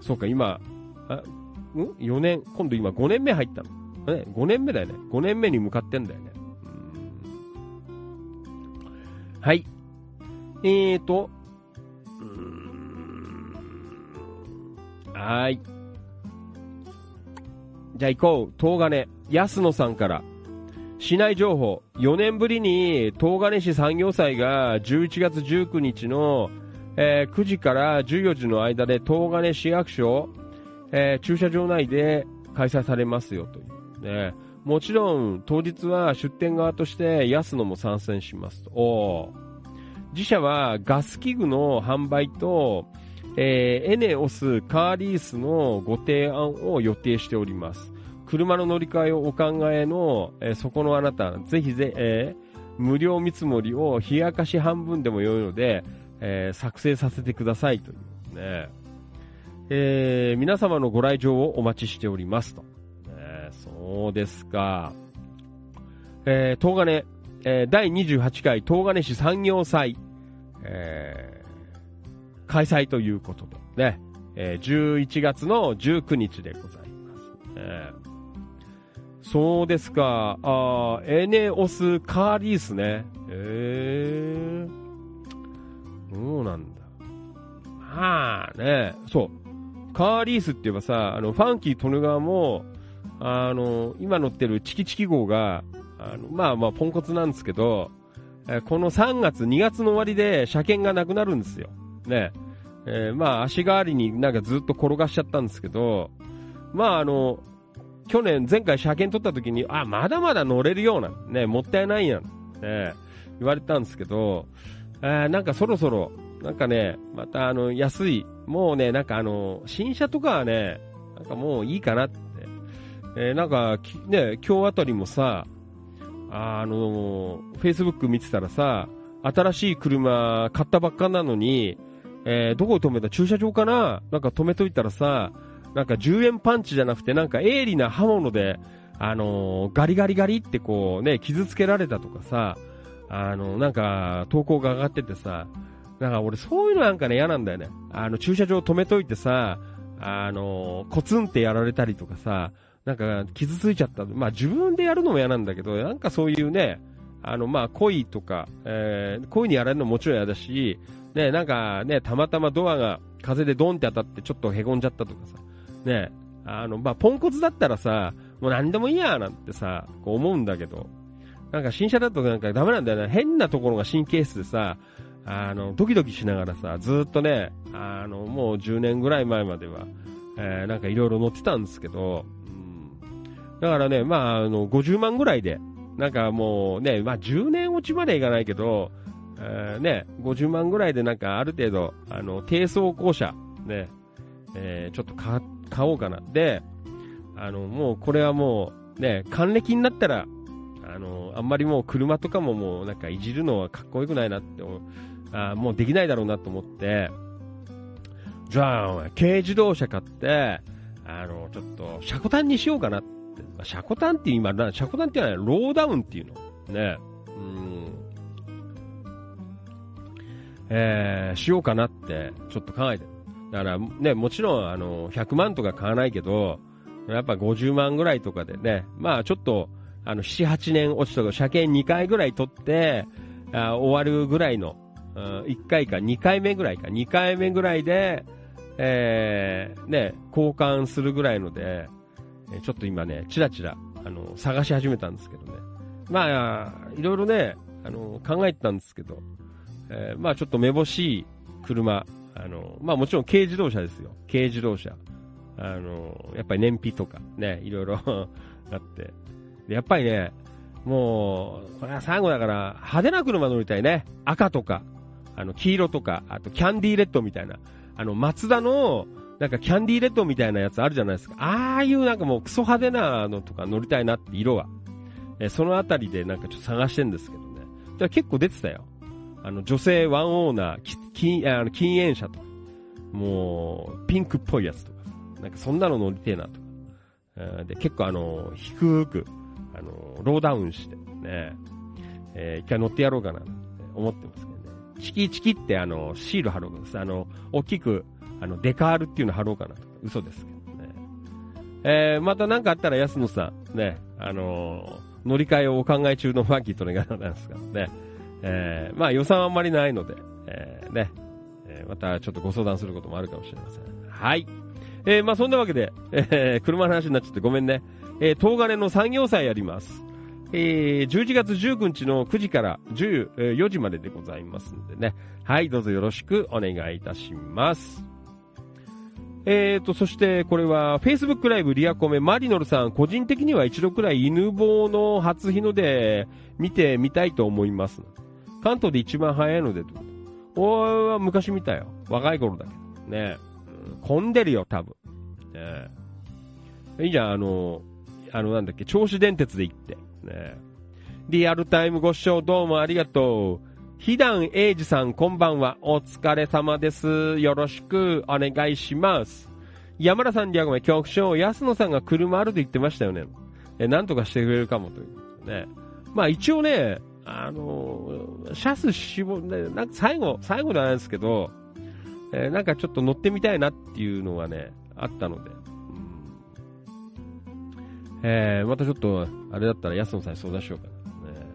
そうか、今、あ、ん ?4 年、今度今5年目入ったの。ね、5年目だよね。5年目に向かってんだよね。はい。えーと、はい。じゃあ行こう。東金。安野さんから。市内情報。4年ぶりに東金市産業祭が11月19日の、えー9時から14時の間で東金市役所、えー駐車場内で開催されますよという。ね、もちろん当日は出店側として安野も参戦しますと。お自社はガス器具の販売と、えーエネオスカーリースのご提案を予定しております。車の乗り換えをお考えの、えーそこのあなた、ぜひぜ、えー無料見積もりを冷やかし半分でも良いので、えー作成させてくださいというね。えー皆様のご来場をお待ちしておりますと。えーそうですか。えー、東金、えー第28回東金市産業祭、え開催ということで、ね、えー11月の19日でございます。えーそうですか、あーエネオスカーリースね。えー、そうなんだ。まあね、そう。カーリースって言えばさ、あの、ファンキー・利根川も、あの、今乗ってるチキチキ号が、あの、まあまあ、ポンコツなんですけど、えこの3月、2月の終わりで車検がなくなるんですよ。ね。えーまあ、足代わりになんかずっと転がしちゃったんですけど、まああの、去年、前回車検取った時に、あ、まだまだ乗れるような、ね、もったいないやん、ね、言われたんですけど、えーなんかそろそろ、なんかね、またあの、安い、もうね、なんかあの、新車とかはね、なんかもういいかなって。えーなんか、ね、今日あたりもさ、あの、Facebook 見てたらさ、新しい車買ったばっかなのに、えーどこに止めた？駐車場かな？なんか止めといたらさ、なんか10円パンチじゃなくて、なんか鋭利な刃物で、あのーガリガリガリってこうね、傷つけられたとかさ、あのなんか投稿が上がっててさ、なんか俺そういうのなんかね嫌なんだよね。あの駐車場止めといてさ、あのコツンってやられたりとかさ、なんか傷ついちゃった。まあ自分でやるのも嫌なんだけど、なんかそういうね、あのまあ恋とか、えー、恋にやられるのももちろん嫌だし、ね、なんかね、たまたまドアが風でドンって当たってちょっと凹んじゃったとかさ、ね、あの、まあ、ポンコツだったらさ、もう何でもいいやなんてさ、こう思うんだけど、なんか新車だとなんかダメなんだよね。変なところが神経質でさ、あの、ドキドキしながらさ、ずっとね、あの、もう10年ぐらい前までは、えーなんかいろいろ乗ってたんですけど、うん、だからね、まあ、あの、50万ぐらいで、なんかもうね、まあ、10年落ちまでいかないけど、えーね、50万ぐらいでなんかある程度、あの、低走行車、ね、えーちょっと買買おうかな。で、あの、もうこれはもう、ね、還暦になったら、あの、あんまりもう車とかももうなんかいじるのはかっこよくないなって思う、あもうできないだろうなと思って、じゃあ、軽自動車買って、あの、ちょっと、車庫端にしようかなって。まあ車庫端って今、車庫端っていうのはローダウンっていうの。ね。えー、しようかなって、ちょっと考えてる。だからね、もちろん、あの、100万とか買わないけど、やっぱ50万ぐらいとかでね、まあちょっと、あの、7、8年落ちとか、車検2回ぐらい取って、あ終わるぐらいの、うん1回か2回目ぐらいか、2回目ぐらいで、えー、ね、交換するぐらいので、ちょっと今ね、チラチラ、あの、探し始めたんですけどね。まあ、いろいろね、あの、考えてたんですけど、えーまあちょっとめぼしい車、あの、まあもちろん軽自動車ですよ。軽自動車。あの、やっぱり燃費とかね、いろいろ あって。やっぱりね、もう、これは最後だから、派手な車乗りたいね。赤とか、あの、黄色とか、あとキャンディーレッドみたいな。あの、マツダの、なんかキャンディーレッドみたいなやつあるじゃないですか。ああいうなんかもうクソ派手なのとか乗りたいなって色は。えそのあたりでなんかちょっと探してんですけどね。じゃ結構出てたよ。あの、女性ワンオーナー、禁あの禁煙車とか、もう、ピンクっぽいやつとか、なんかそんなの乗りてえなとか。えーで、結構あの、低く、あの、ローダウンして、ね、えー一回乗ってやろうかな、って思ってますけどね。チキチキってあの、シール貼ろうかな。あの、大きく、あの、デカールっていうの貼ろうかなとか、嘘ですけどね。えー、また何かあったら安野さん、ね、あの乗り換えをお考え中のファンキーと願いなんですがね、えー、まあ予算はあんまりないので、えー、ね、えーまたちょっとご相談することもあるかもしれません。はい。えー、まあそんなわけで、えー、車の話になっちゃってごめんね。えー、東金の産業祭やります。えー、11月19日の9時から14時まででございますんでね。はい、どうぞよろしくお願いいたします。えーと、そしてこれは Facebook ライブリアコメマリノルさん、個人的には一度くらい犬坊の初日の出見てみたいと思います。関東で一番早いので、俺は昔見たよ。若い頃だけど。ね、混んでるよ、多分。ねいいじゃん、あの、あのなんだっけ、銚子電鉄で行って。ね。リアルタイムご視聴どうもありがとう。ひだんえいじさんこんばんは。お疲れ様です。よろしくお願いします。山田さん、リアゴメ、局長、安野さんが車あると言ってましたよね。え、なんとかしてくれるかもというね。まあ一応ね、あの、シャス絞、ね、なんか最後、最後ではないですけど、えー、なんかちょっと乗ってみたいなっていうのはね、あったので、うんえー、またちょっと、あれだったら安野さんに相談しようかな。ね、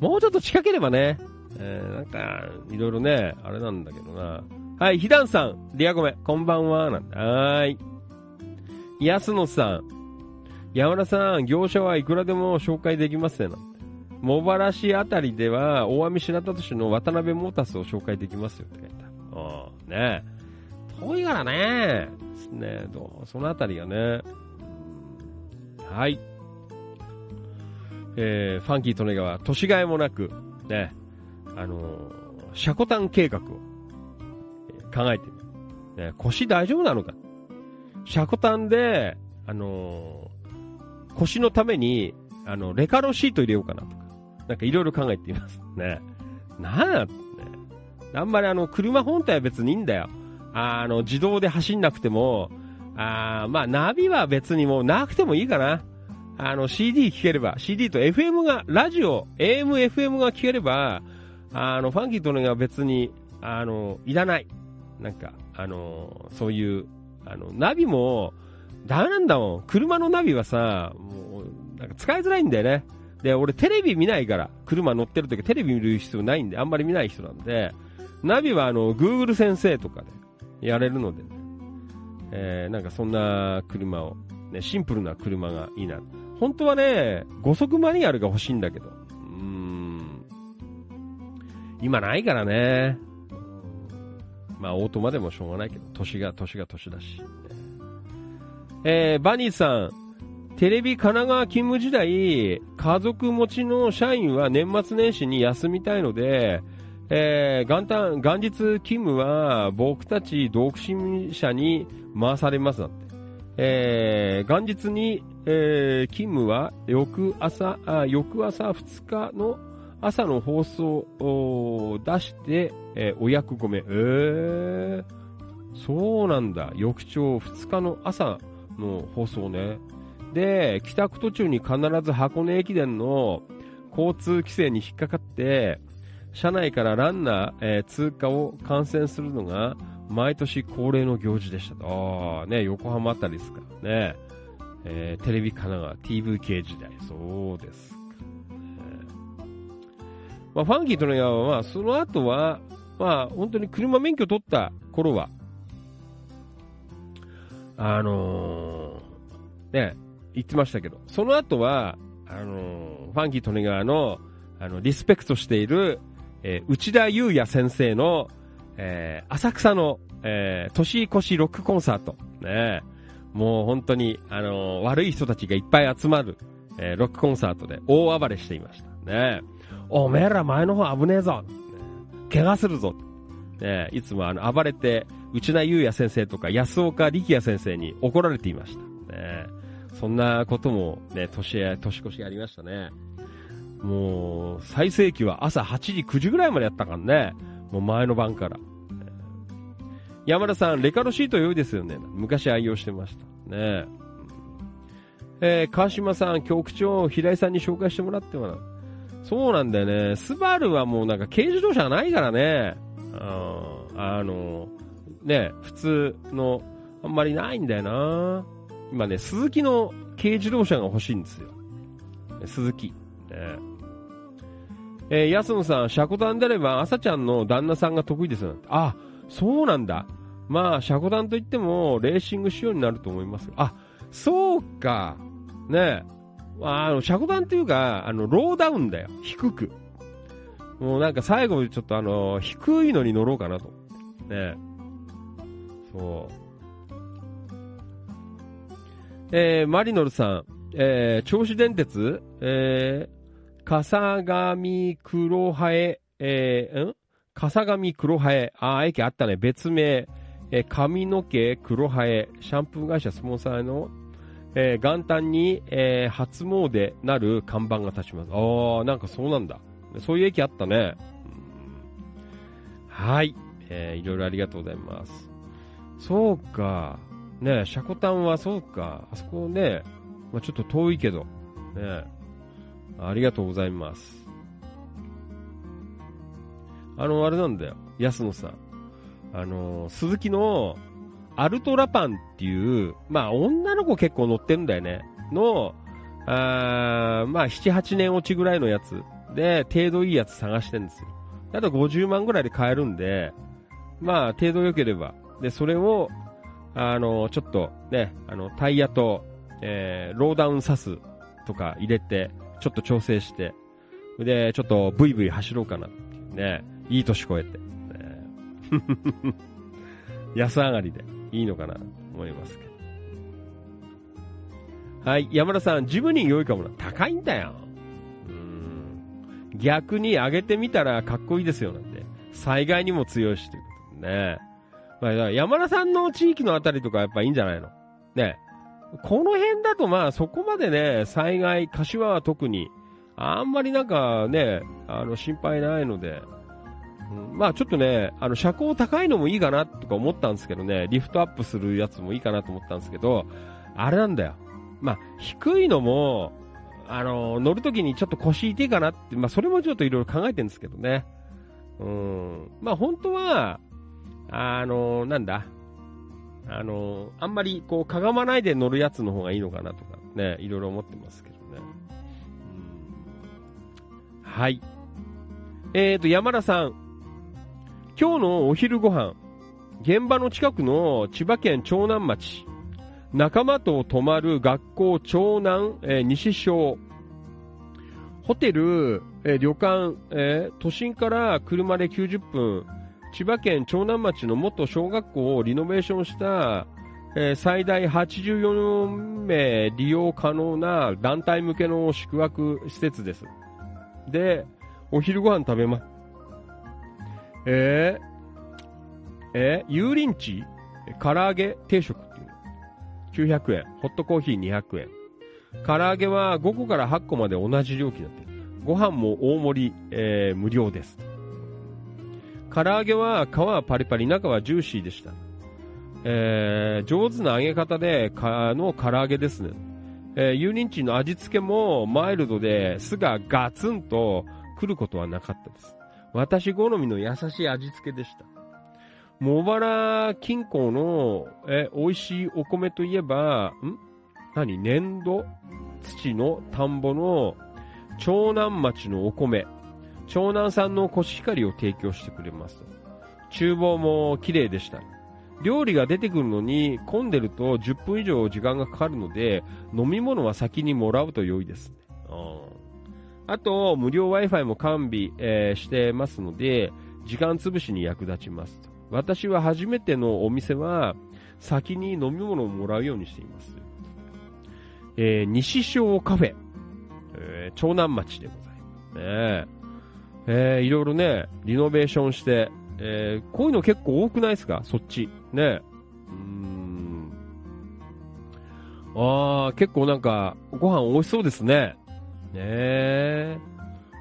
もうちょっと近ければね、えー、なんか、いろいろね、あれなんだけどな。はい、ひだんさん、リアコメ、こんばんは、なんて。はーい。安野さん、山田さん、業者はいくらでも紹介できますね、なん。茂原市あたりでは、大網白里市の渡辺モータスを紹介できますよって書いてある。ね遠いからね。ねどうそのあたりがね、はい。えー、ファンキー利根川、年がいもなく、ね、あのー、シャコタン計画を、考えてみる。ね、腰大丈夫なのかシャコタンで、あのー、腰のために、あの、レカロシート入れようかなとか、なんかいろいろ考えています。ね。なんだってね。あんまりあの、車本体は別にいいんだよ。あの、自動で走んなくても、あまあ、ナビは別にもうなくてもいいかな。あの、CD 聴ければ、CD と FM が、ラジオ、AM、FM が聴ければ、あの、ファンキーとのが別に、あの、いらない。なんか、あの、そういう、あの、ナビも、ダメなんだもん。車のナビはさ、もう、なんか使いづらいんだよね。で、俺テレビ見ないから、車乗ってる時テレビ見る必要ないんで、あんまり見ない人なんで、ナビはあの、Google 先生とかでやれるので、えー、なんかそんな車を、ね、シンプルな車がいいな。本当はね、5速マニュアルが欲しいんだけど、うーん、今ないからね。まあ、オートマでもしょうがないけど、年が、年が年だし。えー、バニーさん、テレビ神奈川勤務時代、家族持ちの社員は年末年始に休みたいので、えー、元旦、元日勤務は僕たち独身者に回されますなって。えー、元日に、えー、勤務は翌朝、あ翌朝2日の朝の放送を出して、えー、お役ごめん。えー、そうなんだ。翌朝2日の朝の放送ね。で、帰宅途中に必ず箱根駅伝の交通規制に引っかかって、車内からランナー、えー、通過を観戦するのが毎年恒例の行事でしたと。あ、ね、横浜あたりですからね。えー、テレビ神奈川 TVK 時代。そうですか。まあ、ファンキーとの側は、まあ、その後は、まあ、本当に車免許取った頃は、あのー、ね、言ってましたけど、その後は、あのー、ファンキー利根川の、あの、リスペクトしている、えー、内田祐也先生の、えー、浅草の、えー、年越しロックコンサート。ねもう本当に、あのー、悪い人たちがいっぱい集まる、えー、ロックコンサートで大暴れしていました。ねおめえら前の方危ねえぞ。怪我するぞ。ねいつもあの、暴れて、内田祐也先生とか安岡力也先生に怒られていました。ねそんなこともね、年、年越しありましたね。もう、最盛期は朝8時、9時ぐらいまでやったからね。もう前の晩から。山田さん、レカロシート良いですよね。昔愛用してました。ねえー、川島さん、局長、平井さんに紹介してもらってもらう。そうなんだよね。スバルはもうなんか軽自動車ないからね。ああの、ね、普通の、あんまりないんだよな。今ね、鈴木の軽自動車が欲しいんですよ。鈴木。ねえー、安野さん、シャコタンであれば、朝ちゃんの旦那さんが得意ですよ。あ、そうなんだ。まあ、車庫団といっても、レーシング仕様になると思います。あ、そうか。ねあの、車庫団っていうか、あの、ローダウンだよ。低く。もうなんか最後ちょっとあの、低いのに乗ろうかなと。ねそう。えー、マリノルさん、えー、銚子電鉄、えー、笠上黒ハエ、えー、ん？笠上黒ハエ、あ、駅あったね、別名、えー、髪の毛黒ハエ、シャンプー会社スポンサーの、えー、元旦に、えー、初詣なる看板が立ちます。ああ、なんかそうなんだ。そういう駅あったね。はい、えー。いろいろありがとうございます。そうか。ねシャコタンはそうか。あそこね、まあ、ちょっと遠いけど。ねありがとうございます。あの、あれなんだよ。安野さん。あの、鈴木のアルトラパンっていう、まあ女の子結構乗ってるんだよね。の、あまあ7、8年落ちぐらいのやつで、程度いいやつ探してるんですよ。あと50万ぐらいで買えるんで、まあ程度良ければ。で、それを、あの、ちょっとね、あの、タイヤと、えー、ローダウンサスとか入れて、ちょっと調整して、で、ちょっとブイブイ走ろうかなっていうね、いい年越えて。ね、安上がりでいいのかなと思いますけど。はい、山田さん、ジムニー良いかもな。高いんだよ。うん。逆に上げてみたらかっこいいですよなんて。災害にも強いしということね。まあ、山田さんの地域のあたりとかやっぱいいんじゃないの？ね。この辺だとまあそこまでね、災害、柏は特に、あんまりなんかね、あの心配ないので、うん、まあちょっとね、あの車高高いのもいいかなとか思ったんですけどね、リフトアップするやつもいいかなと思ったんですけど、あれなんだよ。まあ低いのも、あの、乗るときにちょっと腰痛いかなって、まあそれもちょっといろいろ考えてるんですけどね。うん。まあ本当は、あの、なんだ、あの、あんまりこう、かがまないで乗るやつの方がいいのかなとかね、いろいろ思ってますけどね。はい。えーと、山田さん。今日のお昼ご飯、現場の近くの千葉県長南町、仲間と泊まる学校長南、えー、西小、ホテル、えー、旅館、えー、都心から車で90分、千葉県長南町の元小学校をリノベーションした、えー、最大84名利用可能な団体向けの宿泊施設です。で、お昼ご飯食べます、えー、えー、油淋鶏唐揚げ定食っていう。900円。ホットコーヒー200円。唐揚げは5個から8個まで同じ料金だって。ご飯も大盛り、えー、無料です。唐揚げは皮はパリパリ、中はジューシーでした。えー、上手な揚げ方で、か、の唐揚げですね。えー、油淋鶏の味付けもマイルドで、酢がガツンと来ることはなかったです。私好みの優しい味付けでした。茂原金庫の、え、美味しいお米といえば、ん？何？粘土？土の田んぼの長南町のお米。長南産のコシヒカリを提供してくれます。厨房も綺麗でした。料理が出てくるのに混んでると10分以上時間がかかるので飲み物は先にもらうと良いですね。あと、無料 Wi-Fi も完備、えー、してますので、時間潰しに役立ちます。私は初めてのお店は、先に飲み物をもらうようにしています。えー、西小カフェ、えー、長南町でございますね。えー、いろいろね、リノベーションして、えー、こういうの結構多くないですか？そっち。ね。うん。あー、結構なんか、ご飯美味しそうですね。ねえ。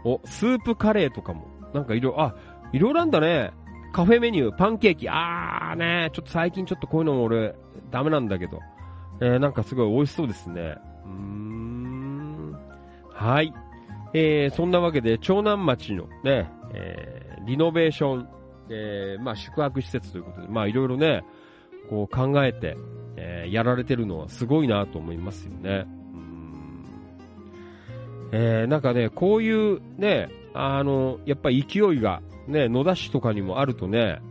お、スープカレーとかも。なんかいろ、あ、いろいろあんだね。カフェメニュー、パンケーキ。あーね、ちょっと最近ちょっとこういうのも俺、ダメなんだけど。えー、なんかすごい美味しそうですね。うーん。はい。えー、そんなわけで、長南町のね、えー、リノベーション、えー、まあ宿泊施設ということで、まあいろいろね、こう考えて、えー、やられてるのはすごいなと思いますよね。えー、なんかね、こういうね、あの、やっぱり勢いが、ね、野田市とかにもあるとね、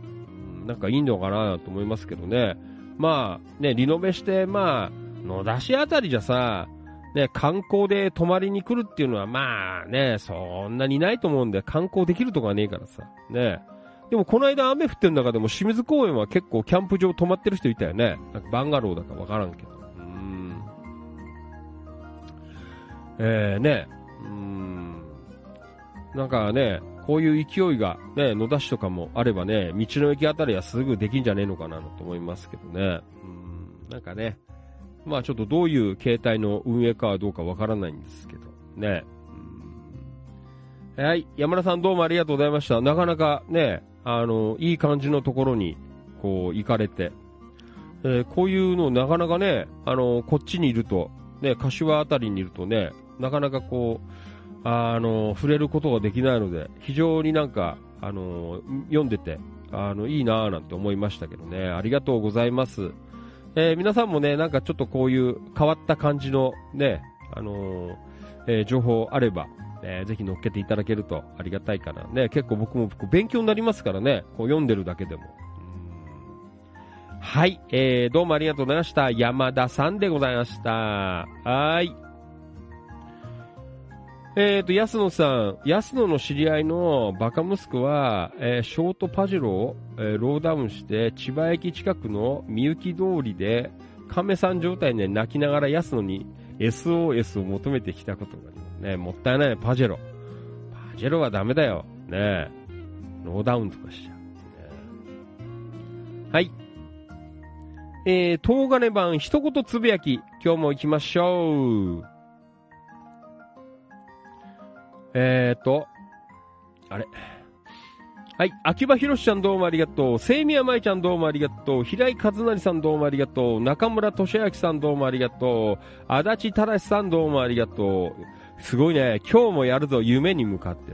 なんかいいのかなと思いますけどね。まあ、ね、リノベして、まあ、野田市あたりじゃさ、ね、観光で泊まりに来るっていうのは、まあね、そんなにないと思うんで、観光できるとかねえからさ。ね。でもこの間雨降ってる中でも清水公園は結構キャンプ場泊まってる人いたよね。なんかバンガローだかわからんけど。うん。えー、ね。うん。なんかね、こういう勢いがね、野田市とかもあればね、道の駅あたりはすぐできんじゃねえのかなと思いますけどね。うん。なんかね、まあちょっとどういう形態の運営かはどうかわからないんですけど、ね。はい。山田さんどうもありがとうございました。なかなかね、あの、いい感じのところに、こう、行かれて、えー、こういうのなかなかね、あの、こっちにいると、ね、柏あたりにいるとね、なかなかこう、あの、触れることができないので、非常になんか、あの、読んでて、あの、いいなぁなんて思いましたけどね、ありがとうございます。えー、皆さんもね、なんかちょっとこういう変わった感じのね、あのえー、情報あれば、えー、ぜひ乗っけていただけるとありがたいかな。ね、結構僕も勉強になりますからね、こう読んでるだけでも。はい、えー、どうもありがとうございました。山田さんでございました。はい。えっ、ー、と、安野さん、安野の知り合いのバカ息子は、えー、ショートパジェロを、えー、ローダウンして、千葉駅近くのみゆき通りで、亀さん状態で泣きながら安野に SOS を求めてきたことがあります。ね、もったいない、パジェロ。パジェロはダメだよ。ねローダウンとかしちゃう。ね、はい。えー、東金版一言つぶやき、今日も行きましょう。えーと、あれ。はい。秋葉博ちゃんどうもありがとう。清宮舞ちゃんどうもありがとう。平井和成さんどうもありがとう。中村俊明さんどうもありがとう。足立正さんどうもありがとう。すごいね。今日もやるぞ、夢に向かって。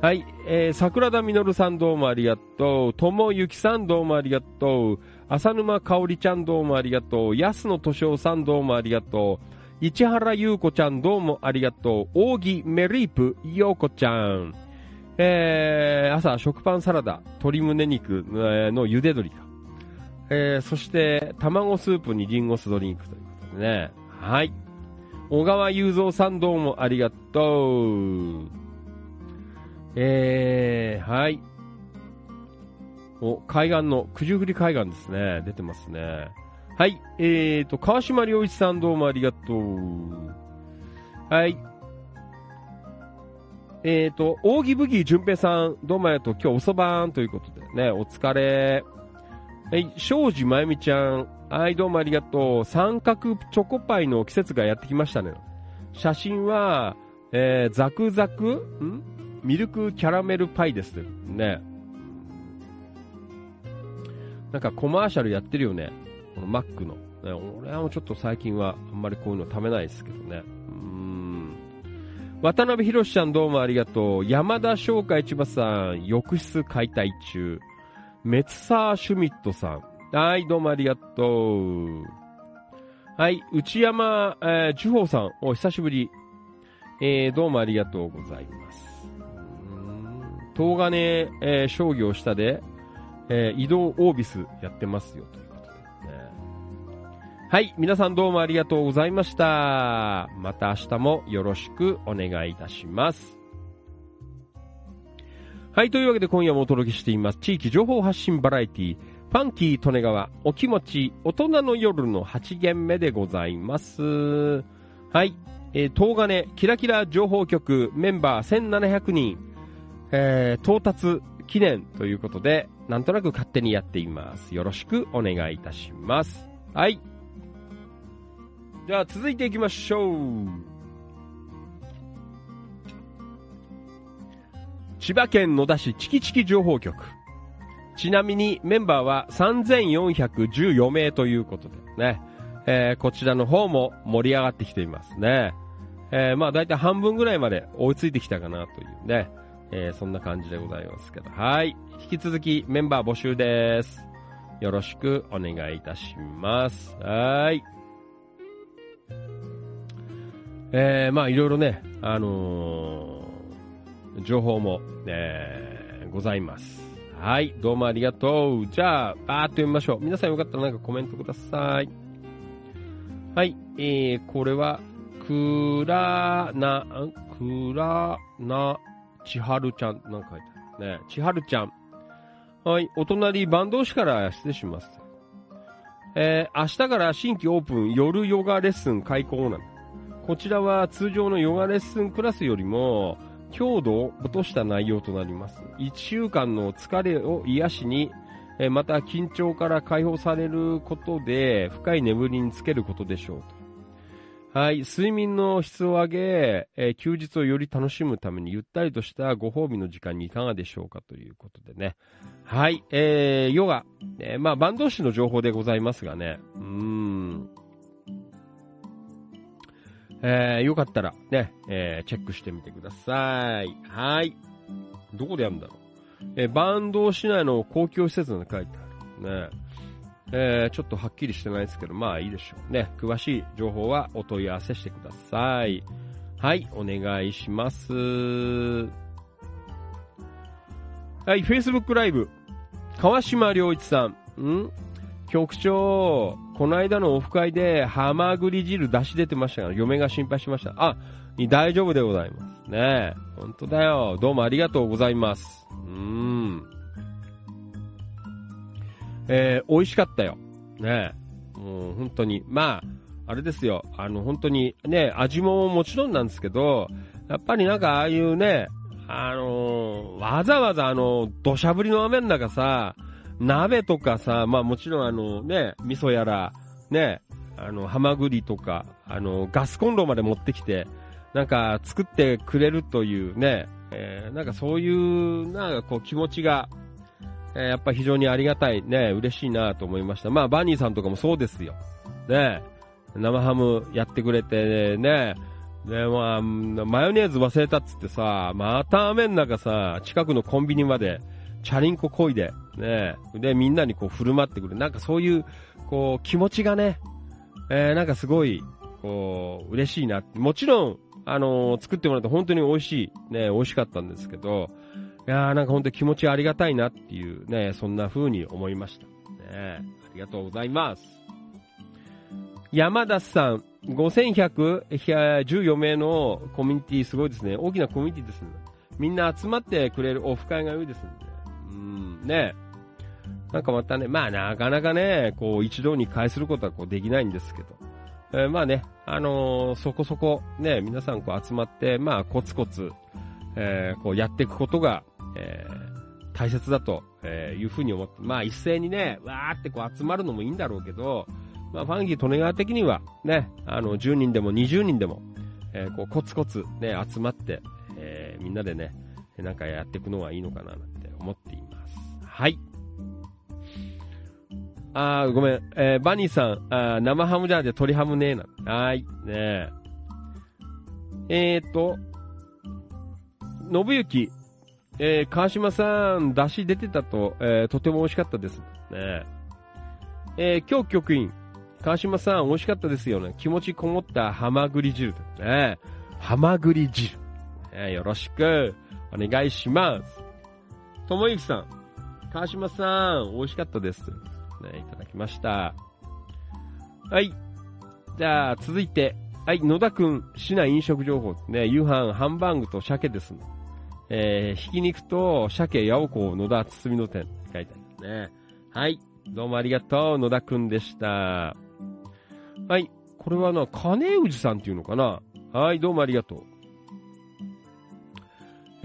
はい。えー、桜田実さんどうもありがとう。友幸さんどうもありがとう。浅沼香織ちゃんどうもありがとう。安野敏夫さんどうもありがとう。市原優子ちゃんどうもありがとう。扇メリープ陽子ちゃん。えー、朝食パンサラダ、鶏胸肉の茹で鶏か。えー、そして卵スープにリンゴ酢ドリンクということでね。はい。小川雄三さんどうもありがとう。えー、はい。お、海岸の、九十九里海岸ですね。出てますね。はい。えーと、川島良一さんどうもありがとう。はい。えーと、扇ブギー淳平さん、どうもありがとう。今日おそばーんということでね、お疲れ。はい、庄司まゆみちゃん、はい、どうもありがとう。三角チョコパイの季節がやってきましたね。写真は、えー、ザクザクん？ミルクキャラメルパイですね。なんかコマーシャルやってるよね。このマックの。ね、俺はもうちょっと最近はあんまりこういうの食べないですけどね。うん。渡辺博ちゃんどうもありがとう。山田商会千葉さん、浴室解体中。メツサー・シュミットさん。はい、どうもありがとう。はい、内山、えー、樹宝さん、お久しぶり。えー、どうもありがとうございます。東金、えー、商業下で、えー、移動オービスやってますよ、と、はい、皆さんどうもありがとうございました。また明日もよろしくお願いいたします。はい、というわけで今夜もお届けしています。地域情報発信バラエティファンキー利根川、お気持ち、大人の夜の8限目でございます。はい。えー、東金、キラキラ情報局メンバー1700人、えー、到達記念ということで、なんとなく勝手にやっています。よろしくお願いいたします。はい。じゃあ続いていきましょう。千葉県野田市チキチキ情報局。ちなみにメンバーは3414名ということでね、えー、こちらの方も盛り上がってきていますね。えー、まあ大体半分ぐらいまで追いついてきたかなというね、えー、そんな感じでございますけど、はい。引き続きメンバー募集です。よろしくお願いいたします。はい。えー、まあいろいろね、あのー、情報も、えー、ございます。はい、どうもありがとう。じゃあ、バーっと読みましょう。皆さんよかったらなんかコメントください。はい、えー、これは、くらな、くらなちはるちゃん、なんか書いてあるね。ちはるちゃん。はい、お隣、坂東市から失礼します。えー、明日から新規オープン夜ヨガレッスン開講なんこちらは通常のヨガレッスンクラスよりも、強度を落とした内容となります。1週間の疲れを癒しに、えまた緊張から解放されることで、深い眠りにつけることでしょうと。はい。睡眠の質を上げ、え休日をより楽しむためにゆったりとしたご褒美の時間にいかがでしょうかということでね。はい。えー、ヨガ。えーまあ、バンド誌の情報でございますがね。うーん。えー、よかったらね、えーチェックしてみてください。はい。どこでやるんだろう。えー、バンド市内の公共施設なんて書いてある。ね。えーちょっとはっきりしてないですけど、まあいいでしょうね。詳しい情報はお問い合わせしてください。はい、お願いします。はい、Facebook ライブ。川島良一さん。ん？局長、この間のオフ会でハマグリ汁出し出てましたから、嫁が心配しました。あ、大丈夫でございます。ねえ。本当だよ。どうもありがとうございます。うーん。えー、美味しかったよ。ねえ。もう本当に。まあ、あれですよ。あの、本当にね、味ももちろんなんですけど、やっぱりなんかああいうね、あのーわざわざあの、土砂降りの雨の中さ、鍋とかさ、まあもちろんあのね、味噌やら、ね、あの、ハマグリとか、あの、ガスコンロまで持ってきて、なんか作ってくれるというね、えーなんかそういう、なんかこう気持ちが、えーやっぱ非常にありがたい、ね、嬉しいなと思いました。まあ、バニーさんとかもそうですよ。ね、生ハムやってくれてね、ね、まあ、マヨネーズ忘れたっつってさ、また雨の中さ、近くのコンビニまで、チャリンコこいで、ね、で、みんなにこう振る舞ってくる。なんかそういう、こう、気持ちがね、えーなんかすごい、こう、嬉しいな。もちろん、あのー作ってもらって本当に美味しい、ね、美味しかったんですけど、いやーなんか本当に気持ちありがたいなっていうね、そんな風に思いました。ね、ありがとうございます。山田さん、5114名のコミュニティすごいですね。大きなコミュニティですね。みんな集まってくれるオフ会が良いですね。うん、ね。なんかまたね、まあなかなかね、こう一堂に会することはこうできないんですけど。えーまあね、あのーそこそこね、皆さんこう集まって、まあコツコツ、えーこうやっていくことが、えー大切だと、えいうふうに思って、まあ一斉にね、わーってこう集まるのもいいんだろうけど、まあファンギー利根川的にはね、あの10人でも20人でも、えこうコツコツね、集まって、えみんなでね、なんかやっていくのがいいのかな思っています。はい。あー、ごめん。えーバニーさん、あ生ハムじゃなくて鶏ハムねーな。はーい。ねえ。えーと、信行、えー川島さん、出汁出てたと、えーとても美味しかったです。ねえー今日局員、川島さん、美味しかったですよね。気持ちこもったハマグリ汁。ねハマグリ汁。ねよろしく、お願いします。ともゆきさん、川島さん、美味しかったです。ね、いただきました。はい。じゃあ、続いて、はい、野田くん、市内飲食情報ですね。夕飯、ハンバーグと鮭です。えー、ひき肉と鮭、八百子、野田包みの店書いてありますね。はい。どうもありがとう、野田くんでした。はい。これはな、金氏さんっていうのかなはい、どうもありがとう。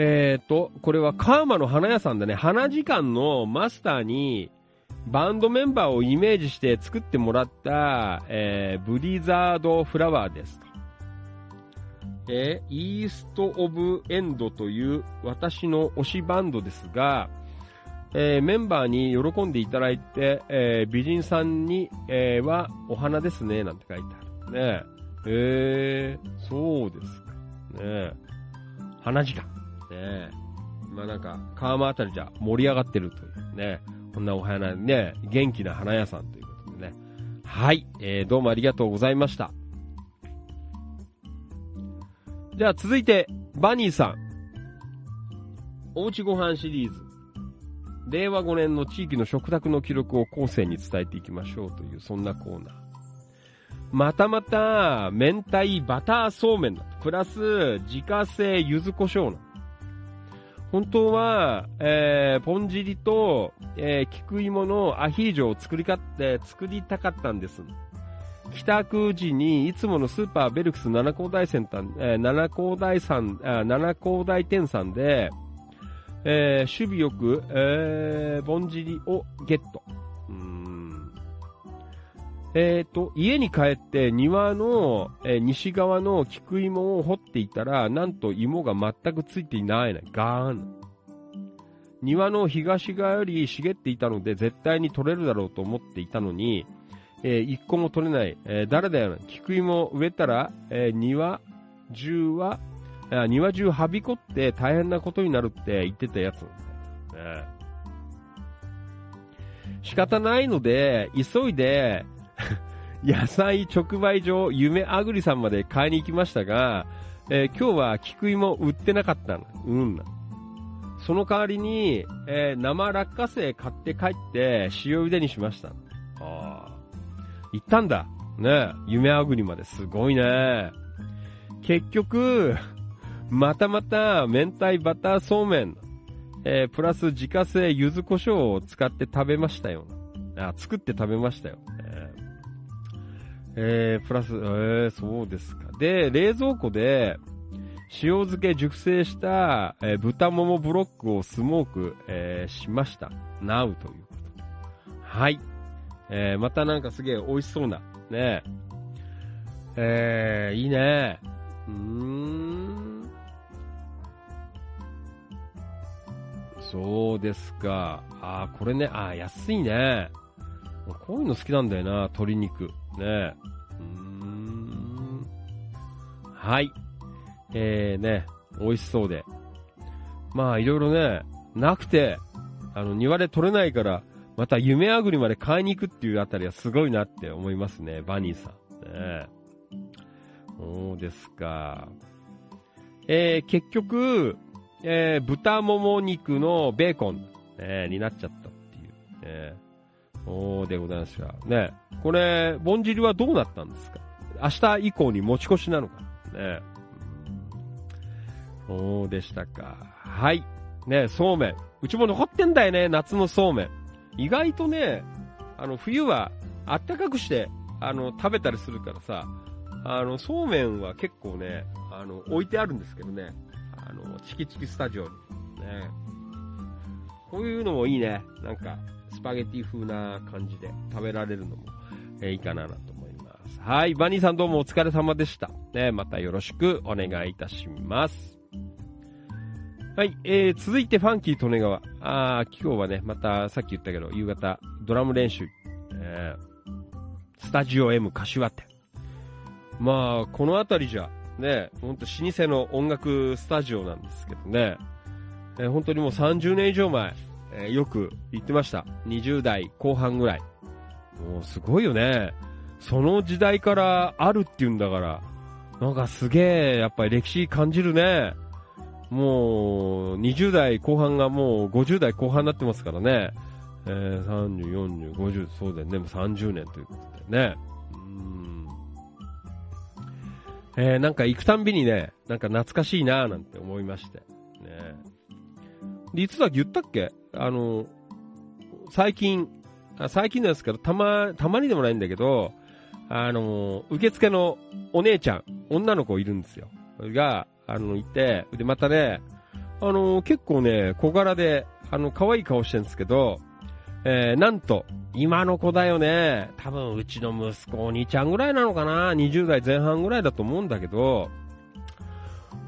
えーと、これはカーマの花屋さんだね。花時間のマスターに、バンドメンバーをイメージして作ってもらった、えーブリザードフラワーですと。えーイースト・オブ・エンドという私の推しバンドですが、えーメンバーに喜んでいただいて、えー美人さんに、えーはお花ですね、なんて書いてある。ねえー、そうですか。ね花時間。ねまあなんか、川間あたりじゃ盛り上がってるというね。こんなお花ね、元気な花屋さんということでね。はい、えー、どうもありがとうございました。じゃあ続いて、バニーさん。おうちご飯シリーズ。令和5年の地域の食卓の記録を後世に伝えていきましょうという、そんなコーナー。またまた、明太バターそうめんだ。プラス、自家製柚子胡椒な。本当は、えー、ポン汁と、えー、菊芋のアヒージョを作りかって、作りたかったんです。帰宅時に、いつものスーパーベルクス七高台センター、えー、七高台さん、七高台店さんで、えー、守備よく、えー、ぼんじりをゲット。うん。えっ、ー、と、家に帰って庭の、えー、西側の菊芋を掘っていたら、なんと芋が全くついていないな。ガーン。庭の東側より茂っていたので、絶対に取れるだろうと思っていたのに、えー、一個も取れない。えー、誰だよな。菊芋植えたら、えー、庭中は庭中はびこって大変なことになるって言ってたやつ。仕方ないので、急いで 野菜直売所、夢あぐりさんまで買いに行きましたが、えー、今日は菊芋売ってなかったの。うんな。その代わりに、えー、生落花生買って帰って塩茹でにしました。ああ。行ったんだ。ね夢あぐりまですごいね。結局、またまた、明太バターそうめん、えー、プラス自家製柚子胡椒を使って食べましたよ。あ、作って食べましたよ。えー、えー、プラス、えー、そうですか。で、冷蔵庫で、塩漬け熟成した、えー、豚ももブロックをスモーク、えー、しました。なうということ。はい。えー、またなんかすげえ美味しそうな、ねえー、いいね。うーん。そうですか。あーこれね、あー安いね。こういうの好きなんだよな、鶏肉。ねうーん。はい。えー、ね、美味しそうで。まあ、いろいろね、なくて、あの、庭で取れないから、また夢あぐりまで買いに行くっていうあたりはすごいなって思いますね、バニーさん。ねそうですか。えー、結局、えー、豚もも肉のベーコン、え、になっちゃったっていう、えー、おーでございますが。ね、これ、ぼんじりはどうなったんですか？明日以降に持ち越しなのか？ね。そうでしたか。はい。ね、そうめん。うちも残ってんだよね、夏のそうめん。意外とね、あの、冬はあったかくして、あの、食べたりするからさ、あの、そうめんは結構ね、あの、置いてあるんですけどね。あの、チキチキスタジオに。ね。こういうのもいいね。なんか、スパゲティ風な感じで食べられるのも、えー、いいかなと思います。はい。バニーさんどうもお疲れ様でした。ね、またよろしくお願いいたします。はい。えー、続いてファンキー利根川。あー、今日はね、またさっき言ったけど、夕方、ドラム練習。えー、スタジオ M 柏店。まあ、この辺りじゃ、ね、ほんと老舗の音楽スタジオなんですけどね、えー、本当にもう30年以上前、えー、よく行ってました。20代後半ぐらい。もうすごいよね。その時代からあるって言うんだから、なんかすげえ、やっぱり歴史感じるね。もう、20代後半がもう50代後半になってますからね。えー、30、40、50、そうだよね。もう30年ということでね。うんえー、なんか行くたんびにね、なんか懐かしいなぁなんて思いまして。ねで、いつだ言ったっけ？あの、最近、最近なんですけど、たま、たまにでもないんだけど、あの、受付のお姉ちゃん、女の子いるんですよ。が、あの、いて、で、またね、あの、結構ね、小柄で、あの、可愛い顔してるんですけど、えー、なんと、今の子だよね。多分、うちの息子、お兄ちゃんぐらいなのかな ?20 代前半ぐらいだと思うんだけど、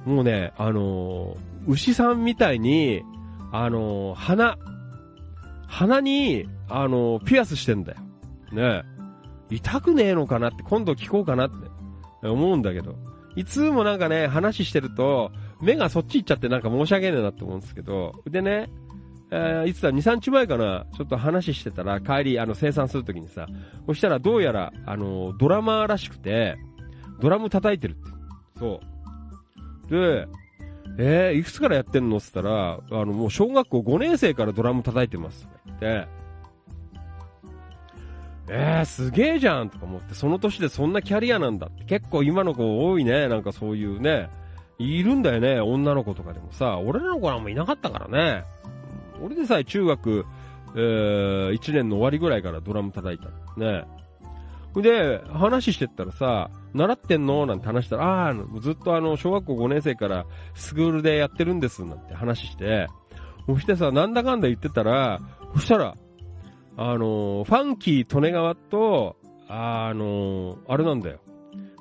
もうね、あのー、牛さんみたいに、あの、鼻、鼻に、あの、ピアスしてんだよ。ね痛くねえのかなって、今度聞こうかなって思うんだけど。いつもなんかね、話してると、目がそっち行っちゃってなんか申し訳ねえなって思うんですけど、でね、えー、いつだ、2、3日前かな、ちょっと話してたら、帰り、あの、生産するときにさ、そしたらどうやら、あの、ドラマーらしくて、ドラム叩いてるって。そう。で、えー、いくつからやってんのって言ったら、あの、もう小学校5年生からドラム叩いてますって言って、えー、すげえじゃんとか思って、その年でそんなキャリアなんだって。結構今の子多いね、なんかそういうね、いるんだよね、女の子とかでもさ、俺らの子なんもいなかったからね。俺でさえ中学、えー、1年の終わりぐらいからドラム叩いた。ね。で、話してったらさ、習ってんの？なんて話したら、ああ、ずっとあの、小学校5年生からスクールでやってるんです、なんて話して、そしてさ、なんだかんだ言ってたら、そしたら、あの、ファンキー利根川と、あの、あれなんだよ。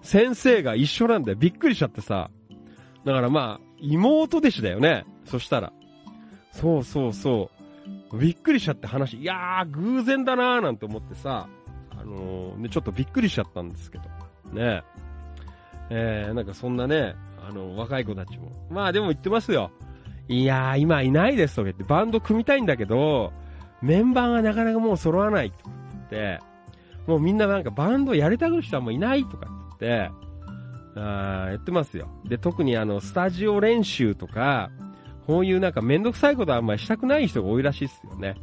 先生が一緒なんだよ。びっくりしちゃってさ。だからまあ、妹弟子だよね。そしたら。そうそうそう。びっくりしちゃって話。いやー、偶然だなーなんて思ってさ。あのー、ね、ちょっとびっくりしちゃったんですけど。ねえー、なんかそんなね、あの、若い子たちも。まあでも言ってますよ。いやー、今いないですとか言って、バンド組みたいんだけど、メンバーがなかなかもう揃わないとか言って、もうみんななんかバンドやりたがる人はもういないとか言って、あやってますよ。で、特にあの、スタジオ練習とか、こういうなんかめんどくさいことはあんまりしたくない人が多いらしいっすよね。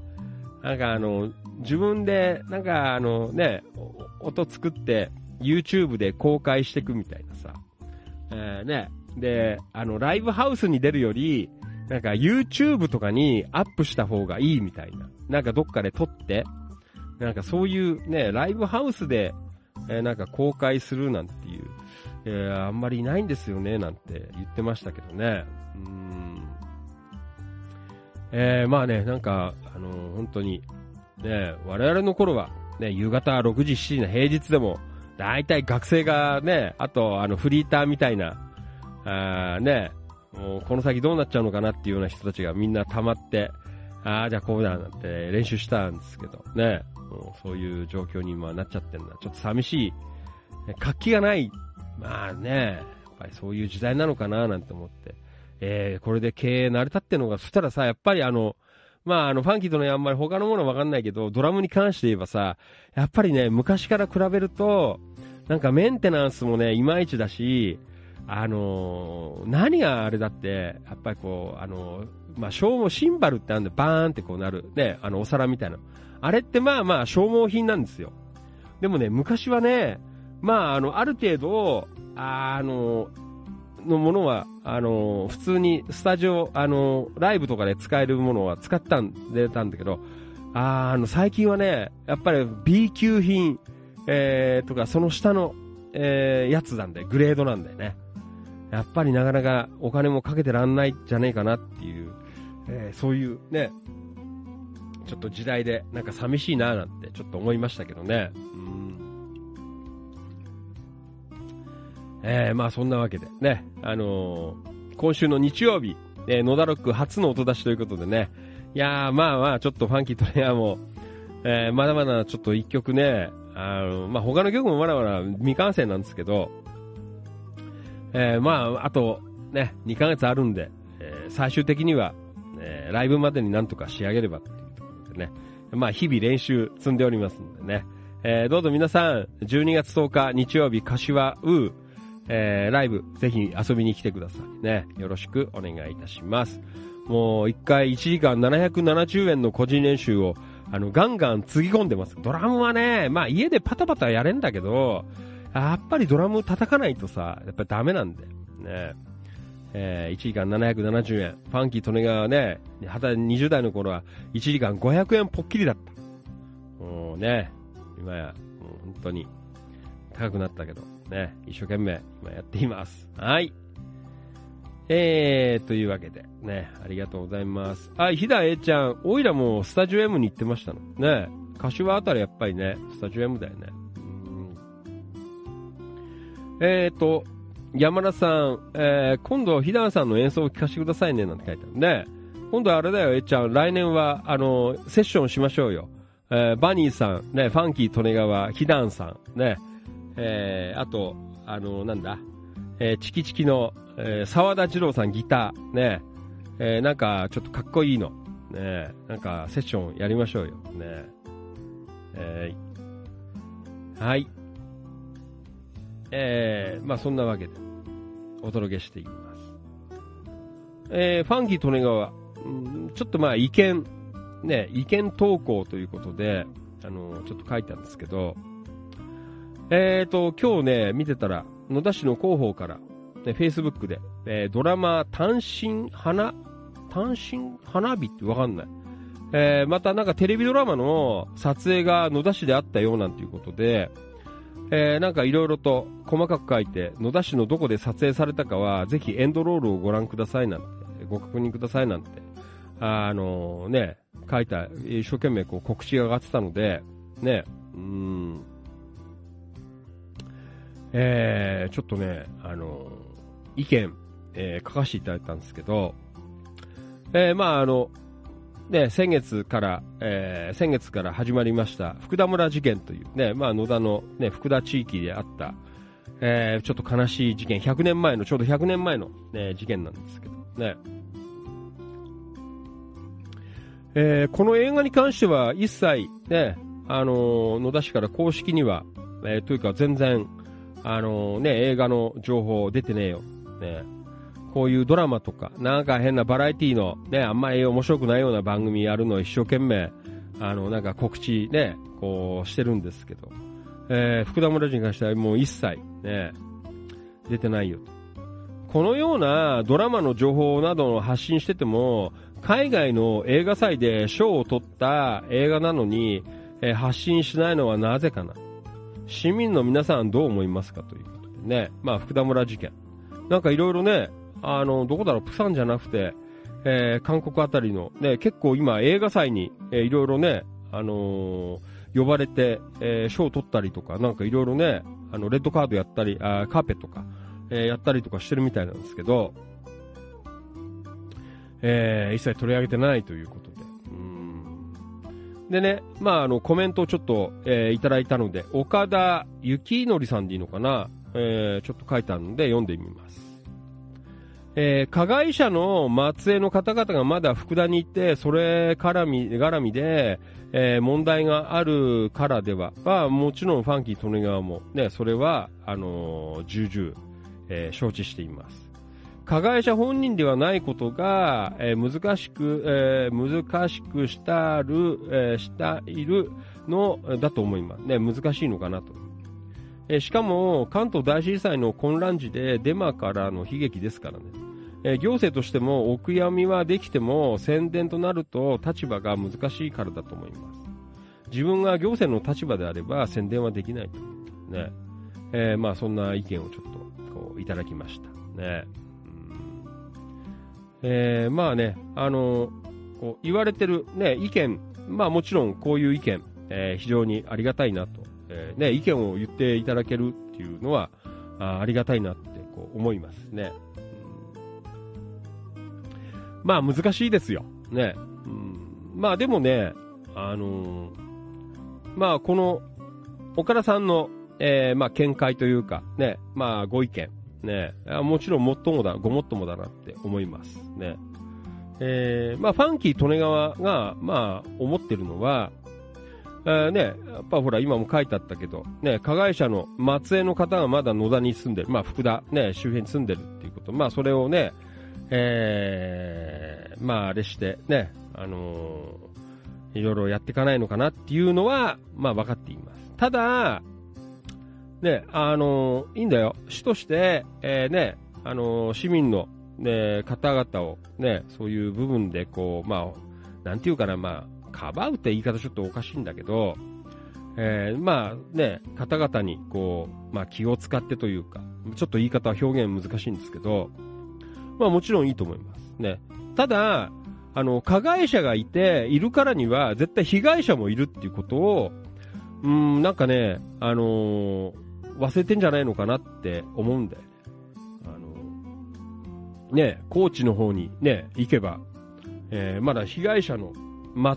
なんかあの、自分で、なんかあのね、音作って YouTube で公開していくみたいなさ。えー、ね。で、あの、ライブハウスに出るより、なんか YouTube とかにアップした方がいいみたいな。なんかどっかで撮って、なんかそういうね、ライブハウスで、えー、なんか公開するなんていう、えー、あんまりいないんですよね、なんて言ってましたけどね。うん。えー、まあね、なんか、あのー、本当に、ね、我々の頃は、ね、夕方6時、7時の平日でも、大体学生がね、あと、あの、フリーターみたいな、あね、もうこの先どうなっちゃうのかなっていうような人たちがみんな溜まって、ああ、じゃあこうだなんて練習したんですけど、ね、もうそういう状況に今なっちゃってるのはちょっと寂しい、活気がない、まあね、やっぱりそういう時代なのかななんて思って、えー、これで経営成り立ってるのが、そしたらさ、やっぱりあの、まあ、あの、ファンキーとね、あんまり他のものわかんないけど、ドラムに関して言えばさ、やっぱりね、昔から比べると、なんかメンテナンスもね、いまいちだし、あのー、何があれだって、やっぱりこう、あのー、まあ、消耗、シンバルってあるんで、バーンってこうなる。ね、あの、お皿みたいな。あれってまあまあ消耗品なんですよ。でもね、昔はね、まあ、あの、ある程度、あの、のものは、あの、普通にスタジオ、あの、ライブとかで使えるものは使ったんでたんだけど、ああの、最近はね、やっぱり B 級品、えー、とか、その下の、えー、やつなんで、グレードなんだよね。やっぱりなかなかお金もかけてらんないんじゃねえかなっていう、えー、そういうね、ちょっと時代でなんか寂しいななんてちょっと思いましたけどね。うんえー、まあそんなわけでね、あのー、今週の日曜日、えー、野田ロック初の音出しということでね、いやーまあまあちょっとファンキートレアも、えー、まだまだちょっと一曲ね、あの、まあ他の曲もまだまだ未完成なんですけど、えー、まあ、あと、ね、2ヶ月あるんで、えー、最終的には、えー、ライブまでになんとか仕上げればっていうところでね、まあ、日々練習積んでおりますんでね、えー、どうぞ皆さん、12月10日日曜日、柏ウー、えー、ライブ、ぜひ遊びに来てくださいね。よろしくお願いいたします。もう、1回1時間770円の個人練習を、あの、ガンガンつぎ込んでます。ドラムはね、まあ家でパタパタやれんだけど、やっぱりドラム叩かないとさ、やっぱダメなんで。ね。えー、1時間770円。ファンキー利根川はね、20代の頃は1時間500円ぽっきりだった。もうね、今や、もう本当に高くなったけど、ね、一生懸命今やっています。はい。えー、というわけで、ね、ありがとうございます。あ、ひだえちゃん、おいらもスタジオ M に行ってましたの。ね、柏あたりやっぱりね、スタジオ M だよね。うんえっ、ー、と、山田さん、えー、今度、ひださんの演奏を聴かせてくださいね、なんて書いてあるね。今度はあれだよ、えちゃん。来年は、あの、セッションしましょうよ。えー、バニーさん、ね、ファンキー・利根川、ひだんさん、ね、えー、あと、あの、なんだ、えー、チキチキの、えー、沢田二郎さんギター、ね、えー、なんか、ちょっとかっこいいの。ね、なんか、セッションやりましょうよ。ね、えー、はい。えー、まあそんなわけで、お届けしていきます。えー、ファンキー利根川、うんちょっとまあ意見、ね、意見投稿ということで、あのちょっと書いたんですけど、えっ、と、今日ね、見てたら、野田市の広報から、ね、Facebook で、えードラマ、単身花、単身花火ってわかんない。えーまたなんかテレビドラマの撮影が野田市であったようなんていうことで、えーなんかいろいろと細かく書いて、野田市のどこで撮影されたかは、ぜひエンドロールをご覧くださいなんて、ご確認くださいなんて、あのね、書いた、一生懸命こう告知が上がってたので、ね、うん、えー、ちょっとね、あの意見、えー書かせていただいたんですけど、えーまああの、ね、先月から、えー先月から始まりました、福田村事件というね、まあ野田のね、福田地域であった、えーちょっと悲しい事件、100年前の、ちょうど100年前の、ね、事件なんですけど、ね。えーこの映画に関しては一切、ね、あのー野田市から公式には、えーというか全然、あのね、映画の情報出てねえよ。ね。こういうドラマとか、なんか変なバラエティの、ね、あんまり面白くないような番組やるのを一生懸命、あの、なんか告知ね、こうしてるんですけど、えー福田村人に関してはもう一切、ね、出てないよと。このようなドラマの情報などを発信してても、海外の映画祭で賞を取った映画なのに、えー発信しないのはなぜかな。市民の皆さんどう思いますかということでね。まあ、福田村事件。なんかいろいろね、あの、どこだろう、プサンじゃなくて、えー韓国あたりの、ね、結構今映画祭に、えーいろいろね、あのー呼ばれて、えー賞を取ったりとか、なんかいろいろね、あの、レッドカードやったり、あーカーペットか、えーやったりとかしてるみたいなんですけど、えー一切取り上げてないということ。でね、まあ、あの、コメントをちょっと、えーいただいたので、岡田幸則さんでいいのかな、えーちょっと書いてあるので読んでみます。えー加害者の末裔の方々がまだ福田にいて、それ絡み、絡みで、えー問題があるからでは、まあ、もちろんファンキー利根川も、ね、それは、あのー重々、えー承知しています。加害者本人ではないことが、えー難しく、えー難しくしたる、えーしたいるのだと思います。ね、難しいのかなと。えしかも、関東大震災の混乱時でデマからの悲劇ですからね。え行政としてもお悔やみはできても宣伝となると立場が難しいからだと思います。自分が行政の立場であれば宣伝はできないと。ね。えまあそんな意見をちょっとこういただきました。ね。えーまあね、あのこう言われてるね、意見、まあもちろんこういう意見、えー非常にありがたいなと、えーね、意見を言っていただけるっていうのは、あありがたいなってこう思いますね。うんまあ難しいですよ。ね。うんまあでもね、あのーまあこの、岡田さんの、えーまあ見解というか、ね、まあご意見、ね、もちろんもっともだ、ごもっともだなって思います。ね。えーまあファンキー利根川が、まあ思ってるのは、えーね、やっぱほら今も書いてあったけど、ね、加害者の末裔の方がまだ野田に住んでる、まあ福田、ね、周辺に住んでるっていうこと、まあそれをね、えー、まああれして、ね、あのーいろいろやっていかないのかなっていうのは、まあ分かっています。ただ、ね、あのいいんだよ。市として、えーね、あの市民の、ね、方々を、ね、そういう部分で、こう、まあ、なんていうかな、まあ、かばうって言い方ちょっとおかしいんだけど、えーまあね、方々に、こう、まあ気を使ってというか、ちょっと言い方は表現難しいんですけど、まあもちろんいいと思います。ね。ただ、あの、加害者がいて、いるからには、絶対被害者もいるっていうことを、うん、なんかね、あのー忘れてんじゃないのかなって思うんだよね。あのね、高知の方にね、行けば、えーまだ被害者の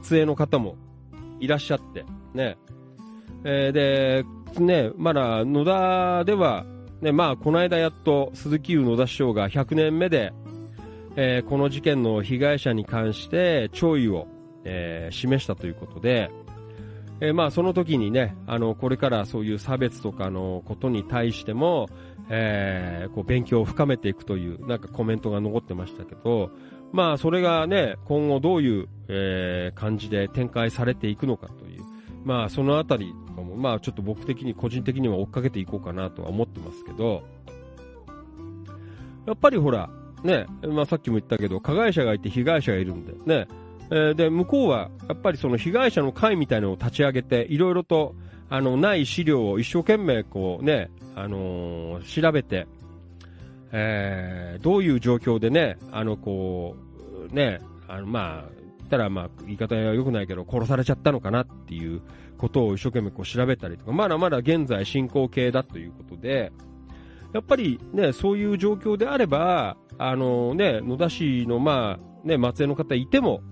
末裔の方もいらっしゃって、ね。えーで、ね、まだ野田では、ね、まあ、この間やっと鈴木優野田市長が100年目で、えーこの事件の被害者に関して弔意を、えー示したということで、えー、まあその時にね、あの、これからそういう差別とかのことに対しても、えー、こう勉強を深めていくという、なんかコメントが残ってましたけど、まあそれがね、今後どういう、えー、感じで展開されていくのかという、まあそのあたりとかも、まあちょっと僕的に、個人的には追っかけていこうかなとは思ってますけど、やっぱりほら、ね、まあさっきも言ったけど、加害者がいて被害者がいるんで、ね、えー、で、向こうは、やっぱりその被害者の会みたいのを立ち上げて、いろいろと、あの、ない資料を一生懸命、こうね、あのー、調べて、えー、どういう状況でね、あの、こう、ね、あの、まあ、言ったら、まあ、言い方は良くないけど、殺されちゃったのかなっていうことを一生懸命こう調べたりとか、まだまだ現在進行形だということで、やっぱりね、そういう状況であれば、あのね、野田市のまあ、ね、松江の方いても、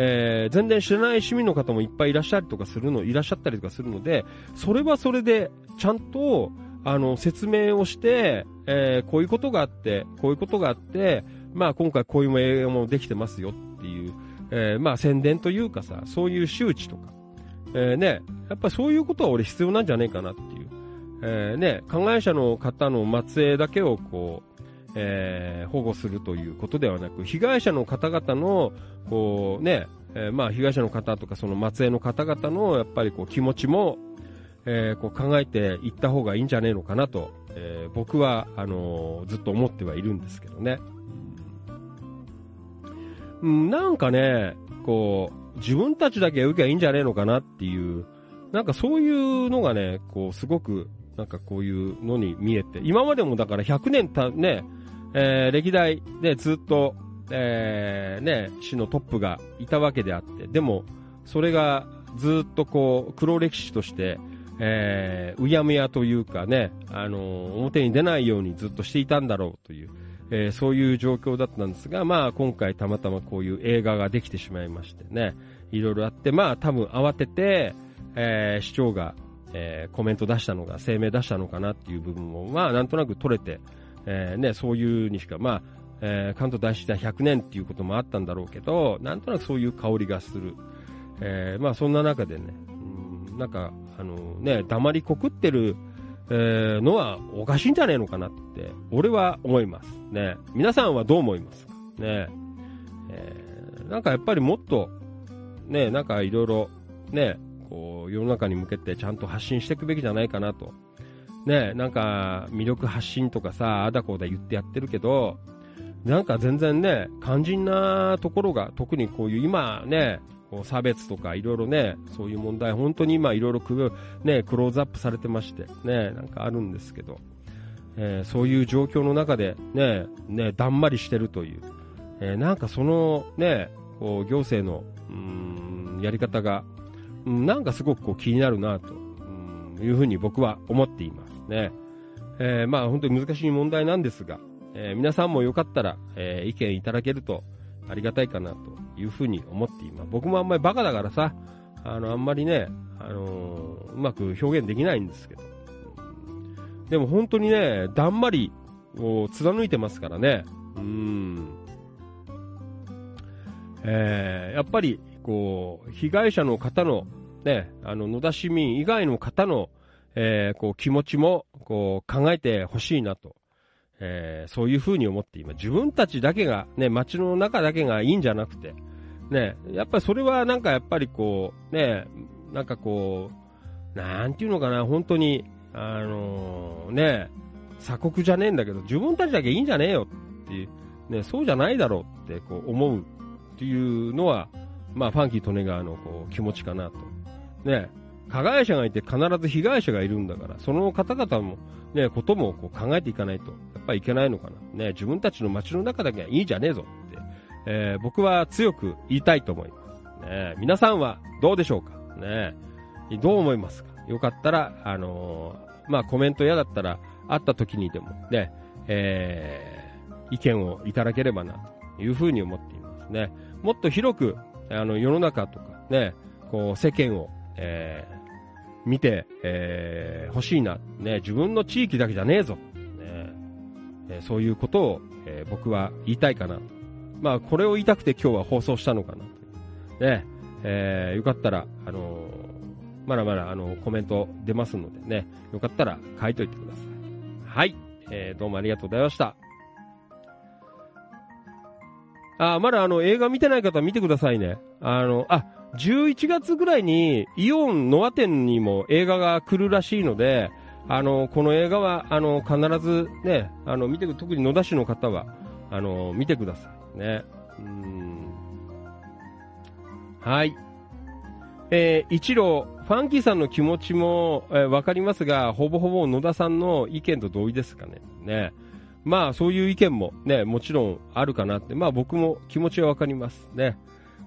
えー、全然知らない市民の方もいっぱいいらっしゃるとかするの、いらっしゃったりとかするので、それはそれで、ちゃんと、あの、説明をして、えー、こういうことがあって、こういうことがあって、まあ今回こういう映画もできてますよっていう、えー、まあ宣伝というかさ、そういう周知とか、えー、ね、やっぱそういうことは俺必要なんじゃねえかなっていう。えー、ね、加害者の方の末裔だけをこう、えー、保護するということではなく、被害者の方々の、こうね、えー、まあ被害者の方とかその末裔の方々のやっぱりこう気持ちも、えー、こう考えていった方がいいんじゃねえのかなと、えー、僕は、あのー、ずっと思ってはいるんですけどね。うん、なんかね、こう、自分たちだけ受けばいいんじゃねえのかなっていう、なんかそういうのがね、こう、すごく、なんかこういうのに見えて、今までもだから100年た、ね、えー、歴代でずっと、えー、ね、市のトップがいたわけであって、でも、それがずっとこう、黒歴史として、えー、うやむやというかね、あのー、表に出ないようにずっとしていたんだろうという、えー、そういう状況だったんですが、まあ今回たまたまこういう映画ができてしまいましてね、いろいろあって、まあ多分慌てて、えー、市長が、えー、コメント出したのが、声明出したのかなっていう部分も、まあなんとなく取れて、えー、ね、そういうにしか、まあ、えー、関東大震災100年っていうこともあったんだろうけど、なんとなくそういう香りがする。えー、まあそんな中でね、うん、なんか、あのね、黙りこくってる、えー、のはおかしいんじゃねえのかなって、俺は思います。ね。皆さんはどう思いますか？ね。えー、なんかやっぱりもっと、ね、なんかいろいろ、ね、こう、世の中に向けてちゃんと発信していくべきじゃないかなと。ね、なんか魅力発信とかさ、あだこうだ言ってやってるけど、なんか全然ね、肝心なところが、特にこういう今ね、こう差別とかいろいろね、そういう問題、本当に今いろいろね、クローズアップされてまして、ね、なんかあるんですけど、えー、そういう状況の中でね、ね、だんまりしてるという、えー、なんかそのね、こう行政の、うん、やり方が、うん、なんかすごくこう気になるなと、うん、いうふうに僕は思っています。ね。えー、まあ本当に難しい問題なんですが、えー、皆さんもよかったら、えー、意見いただけるとありがたいかなというふうに思っています。僕もあんまりバカだからさ、あの、あんまりね、あのー、うまく表現できないんですけど。でも本当にね、だんまりを貫いてますからね。うん。えー、やっぱり、こう、被害者の方の、ね、あの、野田市民以外の方の、えー、こう気持ちもこう考えてほしいなと、えー、そういうふうに思って今、自分たちだけが、ね、街の中だけがいいんじゃなくて、ね、やっぱりそれはなんかやっぱりこう、ね、なんかこう、なんていうのかな、本当に、あのー、ね、鎖国じゃねえんだけど、自分たちだけいいんじゃねえよっていう、ね、そうじゃないだろうってこう思うっていうのは、まあ、ファンキー利根川のこう気持ちかなと。ね、加害者がいて必ず被害者がいるんだから、その方々も、ね、こともこう考えていかないと、やっぱりいけないのかな。ね、自分たちの街の中だけはいいじゃねえぞって、えー、僕は強く言いたいと思います。ね、皆さんはどうでしょうかね、どう思いますかよかったら、あのー、まあ、コメント嫌だったら、会った時にでもね、えー、意見をいただければな、というふうに思っていますね。もっと広く、あの、世の中とかね、こう、世間を、えー、見て、えー、欲しいな。ね、自分の地域だけじゃねえぞ。ねえー、そういうことを、えー、僕は言いたいかな。まあ、これを言いたくて今日は放送したのかな。ね、えー、よかったら、あのまだまだあのコメント出ますのでね、よかったら書いといてください。はい。えー、どうもありがとうございました。あ、まだあの映画見てない方見てくださいね。あの、あ、11月ぐらいにイオンノア店にも映画が来るらしいので、あの、この映画は、あの、必ずね、あの、見てく、特に野田市の方は、あの、見てくださいね。はい。えー、一郎、ファンキーさんの気持ちも、えー、わかりますが、ほぼほぼ野田さんの意見と同意ですかね。ね。まあ、そういう意見もね、もちろんあるかなって、まあ僕も気持ちはわかりますね。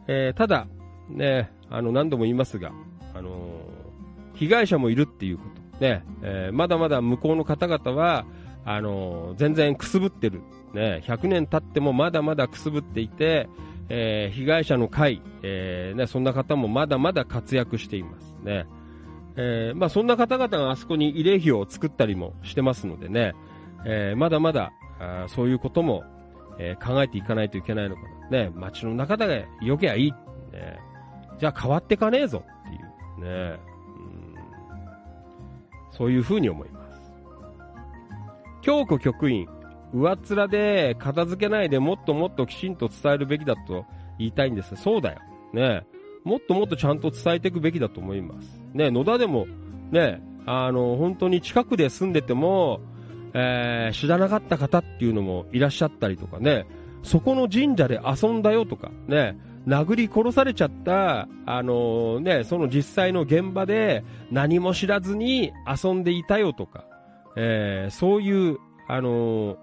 えー、ただ、ね、あの、何度も言いますが、あのー、被害者もいるっていうこと。ね、えー、まだまだ向こうの方々は、あのー、全然くすぶってる。ね、100年経ってもまだまだくすぶっていて、えー、被害者の会、えー、ね、そんな方もまだまだ活躍していますね。えー、まあそんな方々があそこに慰霊碑を作ったりもしてますのでね、え、まだまだあそういうことも、え、考えていかないといけないのかな。ね、街の中でよけゃいい。ね、じゃあ変わってかねえぞっていうね、うん、そういうふうに思います。京子局員、上っ面で片付けないでもっともっときちんと伝えるべきだと言いたいんです。そうだよ。ねもっともっとちゃんと伝えていくべきだと思います。ね野田でも、ねあの、本当に近くで住んでても、えー、知らなかった方っていうのもいらっしゃったりとかね、そこの神社で遊んだよとか、ね、殴り殺されちゃった、あの、ね、その実際の現場で何も知らずに遊んでいたよとか、えー、そういう、あの、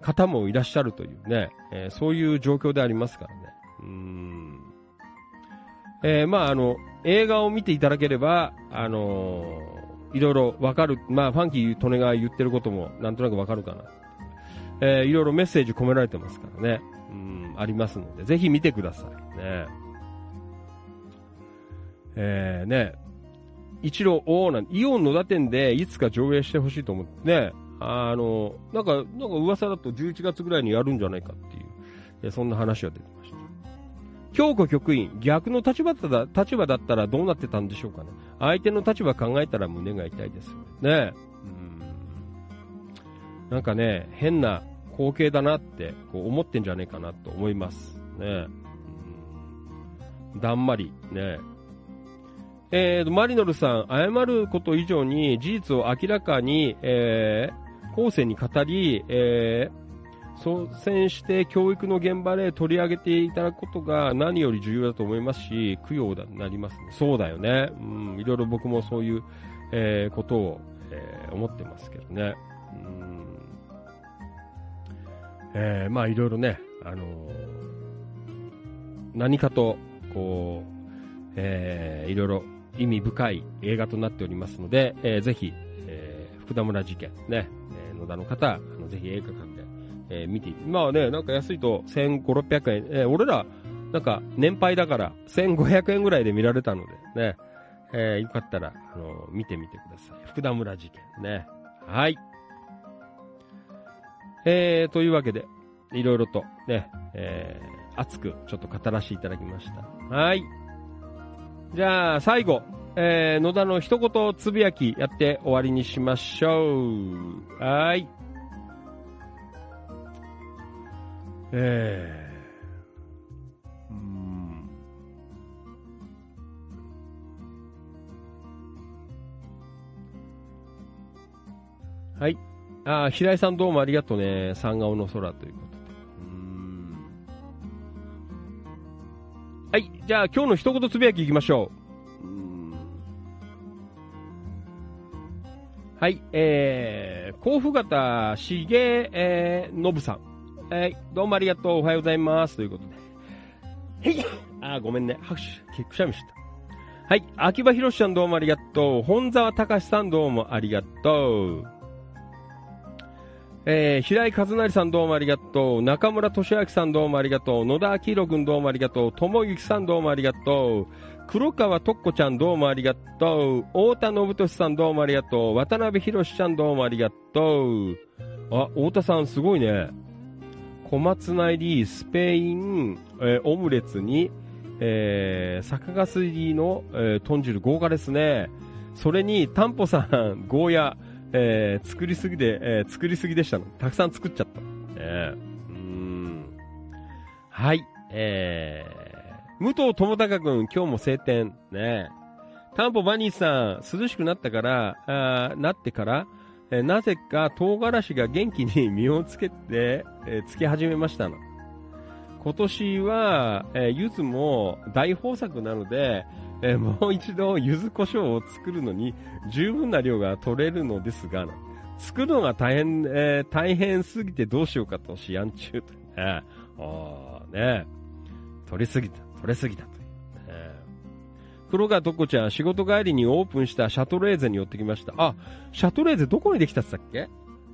方もいらっしゃるというね、えそういう状況でありますからね。うん。えまあ、あの、映画を見ていただければ、あのいろいろわかる、まあ、ファンキー・トネが言ってることもなんとなくわかるかな。えー、いろいろメッセージ込められてますからね。うん、ありますので、ぜひ見てください。ね。えー、ね。一郎、おーなん、イオン野田店でいつか上映してほしいと思ってね。あの、なんか、なんか噂だと11月ぐらいにやるんじゃないかっていう、えそんな話が出てました。京子局員、逆の立場だ立場だったらどうなってたんでしょうかね。相手の立場考えたら胸が痛いですよね。うん。なんかね、変な光景だなってこう思ってんじゃねえかなと思います。ね。うん、だんまり、ね。えー、マリノルさん、謝ること以上に事実を明らかに、えー、後世に語り、えー、率先して教育の現場で取り上げていただくことが何より重要だと思いますし、供養になりますね。そうだよね。うん、いろいろ僕もそういう、えー、ことを、えー、思ってますけどね。えー、まあいろいろね、あのー、何かと、こう、えー、いろいろ意味深い映画となっておりますので、えー、ぜひ、えー、福田村事件ね、えー、野田の方、あのぜひ映画館でえー、見てまあね、なんか安いと1500、600円、えー、俺ら、なんか年配だから1500円ぐらいで見られたのでね、えー、よかったら、あの見てみてください。福田村事件ね。はい。えー、というわけで、いろいろとね、えー、熱くちょっと語らせていただきました。はい。じゃあ、最後、えー、野田の一言つぶやきやって終わりにしましょう。はい。えー、うん。はい。あ、平井さんどうもありがとうね。三顔の空ということで。はい。じゃあ今日の一言つぶやきいきましょう。うはい。えー、甲府型しげ、えー、のぶさん。はい、どうもありがとう。おはようございます。ということで。へいあ、ごめんね。拍手、くしゃみした。はい、秋葉博さんどうもありがとう。本沢隆さんどうもありがとう。えー、平井和成さんどうもありがとう。中村俊明さんどうもありがとう。野田明宏くんどうもありがとう。友幸さんどうもありがとう。黒川とっこちゃんどうもありがとう。太田信俊さんどうもありがとう。渡辺博ちゃんどうもありがとう。あ、太田さんすごいね。小松菜入りスペイン、えー、オムレツに、えー、酒がすりの、えー、豚汁豪華ですね。それに、タンポさん、ゴーヤ、えー、作りすぎで、えー、作りすぎでしたの。たくさん作っちゃった。えー、うん。はい、えー、武藤智隆くん、今日も晴天。ねタンポバニーさん、涼しくなったから、あなってから、えー、なぜか唐辛子が元気に 実をつけて、えー、つけ始めましたの。今年は、えー、柚子も大豊作なので、えー、もう一度柚子胡椒を作るのに十分な量が取れるのですが、作るのが大変、えー、大変すぎてどうしようかと思案中とね。あね取りすぎた、取れすぎたと。ね黒川とこちゃん、仕事帰りにオープンしたシャトレーゼに寄ってきました。あ、シャトレーゼどこにできたっつったっけ？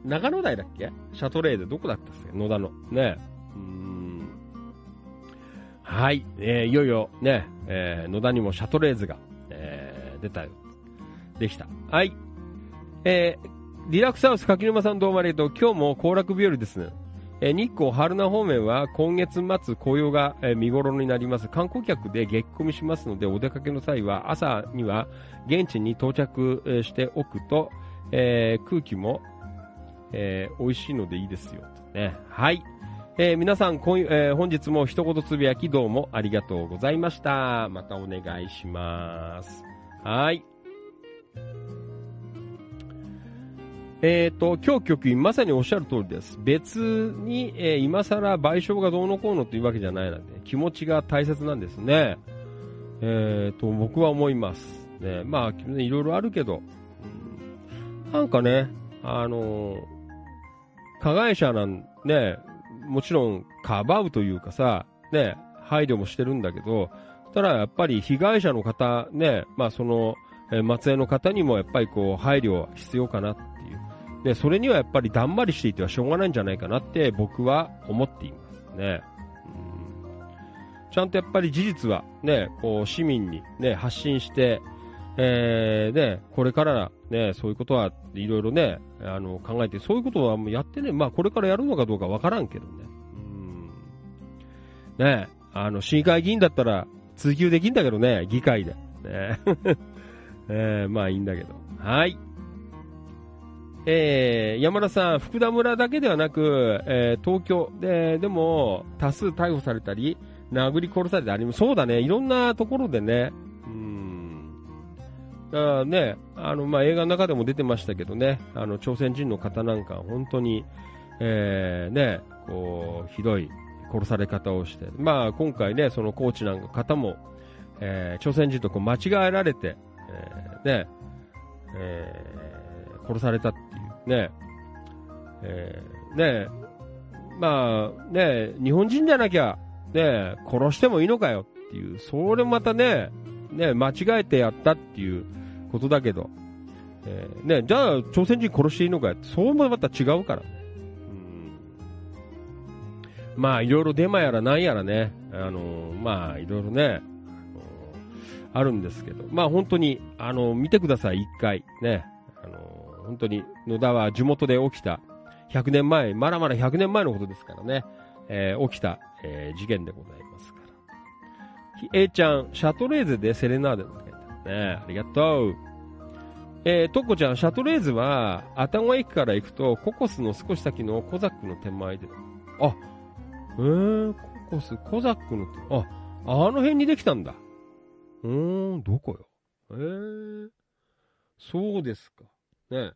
長野台だっけ？シャトレーゼどこだったっけ野田の。ねうん。はい。えー、いよいよね、えー、野田にもシャトレーゼが、えー、出たよ。できた。はい。えー、リラックスハウス柿沼さんどうもありがとう。今日も行楽日和ですね。え日光春名方面は今月末紅葉が、え見頃になります。観光客で激込みしますので、お出かけの際は朝には現地に到着、しておくと、えー、空気も、えー、美味しいのでいいですよ。ね、はい。えー、皆さん、えー、本日も一言つぶやきどうもありがとうございました。またお願いします。はい。えっ、ー、と、今日局員まさにおっしゃる通りです。別に、えー、今更賠償がどうのこうのというわけじゃないので、気持ちが大切なんですね。えっ、ー、と、僕は思います。ね、まあ、いろいろあるけど、なんかね、あの加害者なんね、もちろんかばうというかさ、ね、配慮もしてるんだけど、ただやっぱり被害者の方、ね、まあその、え末裔の方にもやっぱりこう配慮は必要かなっていうで、それにはやっぱりだんまりしていてはしょうがないんじゃないかなって僕は思っていますね。うん、ちゃんとやっぱり事実はね、こう市民にね、発信して、えー、ね、これからね、そういうことはいろいろね、あの、考えて、そういうことはもうやってね、まあこれからやるのかどうかわからんけどね。うん。ね、あの、市議会議員だったら追及できんだけどね、議会で。ね。えー、まあいいんだけど。はい。えー、山田さん、福田村だけではなく、えー、東京で、でも、多数逮捕されたり、殴り殺されたり、そうだね、いろんなところでね、だからね、あの、まあ、映画の中でも出てましたけどね、あの、朝鮮人の方なんか、本当に、えー、ね、こう、ひどい殺され方をして、まあ、今回ね、そのコーチなんか方も、えー、朝鮮人とこう間違えられて、えー、ね、えー殺されたっていうね。えー、ねまあ、ね日本人じゃなきゃ、ね殺してもいいのかよっていう、それまたね、ね間違えてやったっていう。ことだけど、えー、ねじゃあ朝鮮人殺していいのかって、そうもまた違うから。ね。うん、まあ、いろいろデマやらなんやらね、あのー、まあ、いろいろね、あるんですけど、まあ本当に、あの、見てください、一回。ね。あの、本当に野田は地元で起きた。100年前、まだまだ100年前のことですからね、えー、起きた、えー、事件でございますから。A ちゃん、シャトレーゼでセレナーデのね。ありがとう。えー、トッコちゃん、シャトレーゼは、愛宕駅から行くと、ココスの少し先のコザックの手前で。あ、えー、ココス、コザックの手、あ、あの辺にできたんだ。うーん、どこよ。えー、そうですか。ね。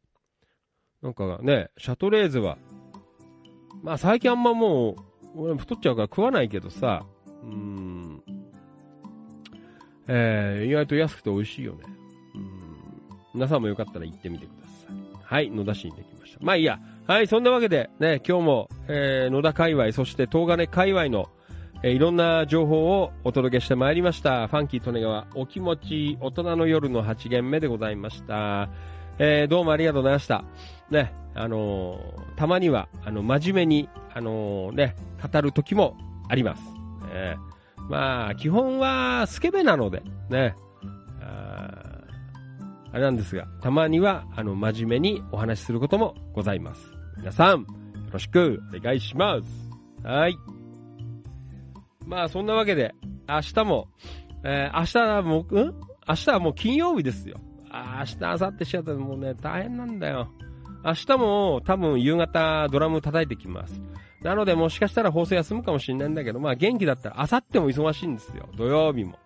なんかね、シャトレーゼは、まあ最近あんまもう、太っちゃうから食わないけどさ、うん、えー、意外と安くて美味しいよね。うん、皆さんもよかったら行ってみてください。はい、野田市にできました。まあいいや。はい、そんなわけで、ね、今日も、えー、野田界隈、そして東金界隈の、えー、いろんな情報をお届けしてまいりました。ファンキー利根川、お気持ち、大人の夜の8限目でございました。えー、どうもありがとうございました。ね、あのー、たまには、あの、真面目に、あのー、ね、語る時もあります。えー、まあ、基本はスケベなので、ね、ああれなんですが、たまには、あの、真面目にお話しすることもございます。皆さん、よろしくお願いします。はい。まあ、そんなわけで、明日も、えー、明日はもう、ん？明日はもう金曜日ですよ。あ明日、明後日しちゃったらもうね、大変なんだよ。明日も多分夕方ドラム叩いてきます。なのでもしかしたら放送休むかもしれないんだけど、まあ元気だったら明後日も忙しいんですよ。土曜日も。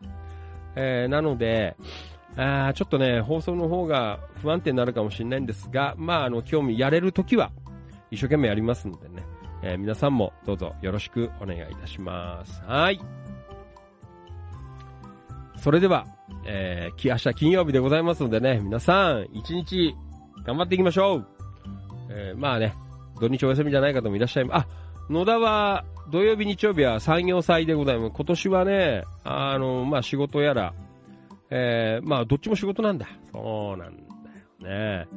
えー、なので、あちょっとね、放送の方が不安定になるかもしれないんですが、まあ、あの、興味やれるときは、一生懸命やりますのでね、えー、皆さんもどうぞよろしくお願いいたします。はい。それでは、えー、明日金曜日でございますのでね、皆さん、一日頑張っていきましょう。えー、まあね、土日お休みじゃない方もいらっしゃいま。あ、野田は土曜日日曜日は産業祭でございます。今年はね、あの、まあ仕事やら、えー、まあ、どっちも仕事なんだ。そうなんだよね。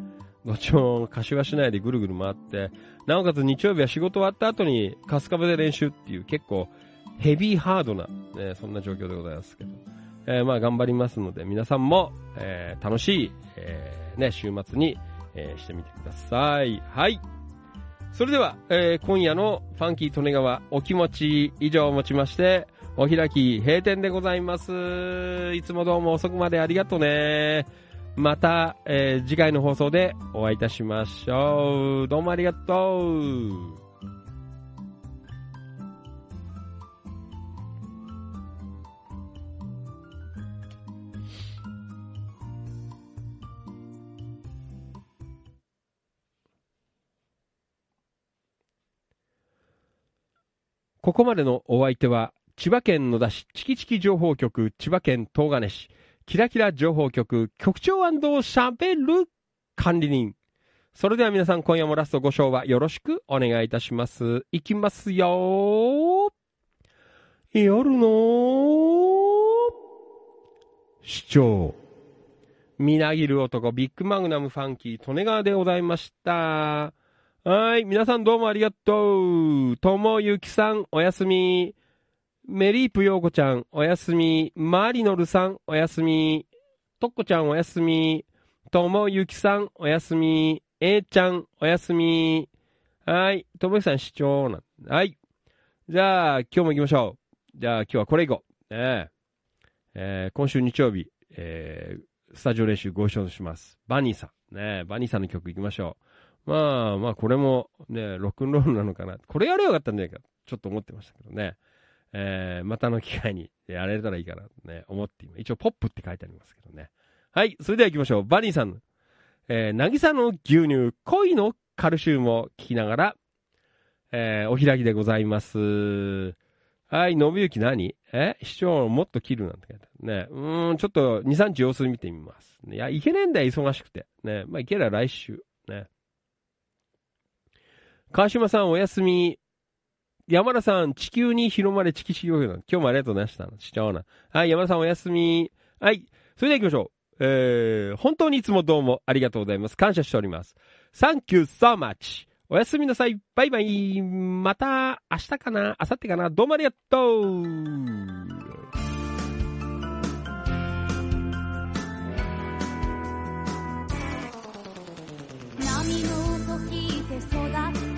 どっちも柏市内でぐるぐる回って、なおかつ日曜日は仕事終わった後に春日部で練習っていう結構ヘビーハードな、ね、そんな状況でございますけど。えー、まあ頑張りますので皆さんも、えー、楽しい、えー、ね、週末に、えー、してみてください。はい。それでは、えー、今夜のファンキー利根川お気持ち以上をもちまして、お開き閉店でございます。いつもどうも遅くまでありがとうね。また、えー、次回の放送でお会いいたしましょう。どうもありがとう。ここまでのお相手は千葉県野田市チキチキ情報局、千葉県東金市、キラキラ情報局、局長喋る管理人。それでは皆さん今夜もラストご賞はよろしくお願いいたします。いきますよ夜の市長。みなぎる男、ビッグマグナムファンキー、利根川でございました。はい、皆さんどうもありがとう。ともゆきさん、おやすみ。メリープヨーコちゃん、おやすみ。マリノルさん、おやすみ。トッコちゃん、おやすみ。ともゆきさん、おやすみ。えいちゃん、おやすみ。はい。ともゆきさん、視聴な。はい。じゃあ、今日も行きましょう。じゃあ、今日はこれいこう。ねえー、今週日曜日、えー、スタジオ練習ご一緒します。バニーさん。ねバニーさんの曲行きましょう。まあまあ、これもね、ロックンロールなのかな。これやればよかったんじゃないか。ちょっと思ってましたけどね。えー、またの機会にやれたらいいかなとね、思って今、一応ポップって書いてありますけどね。はい、それでは行きましょう。バニーさんの、えー、なぎさの牛乳、恋のカルシウムを聞きながら、えー、お開きでございます。はい、信行何？え？視聴もっと切るなんて書いてあるね。うーん、ちょっと2、3日様子見てみます。いや、いけねえんだよ、忙しくて。ね。まあ、いければ来週。ね。川島さんおやすみ。山田さん、地球に広まれ地球修行今日もありがとうございました。しちゃおうな。はい、山田さんおやすみ。はい、それでは行きましょう。えー、本当にいつもどうもありがとうございます。感謝しております。Thank you so much. おやすみなさい。バイバイ。また明日かな？明後日かな？どうもありがとう。誰にも止められない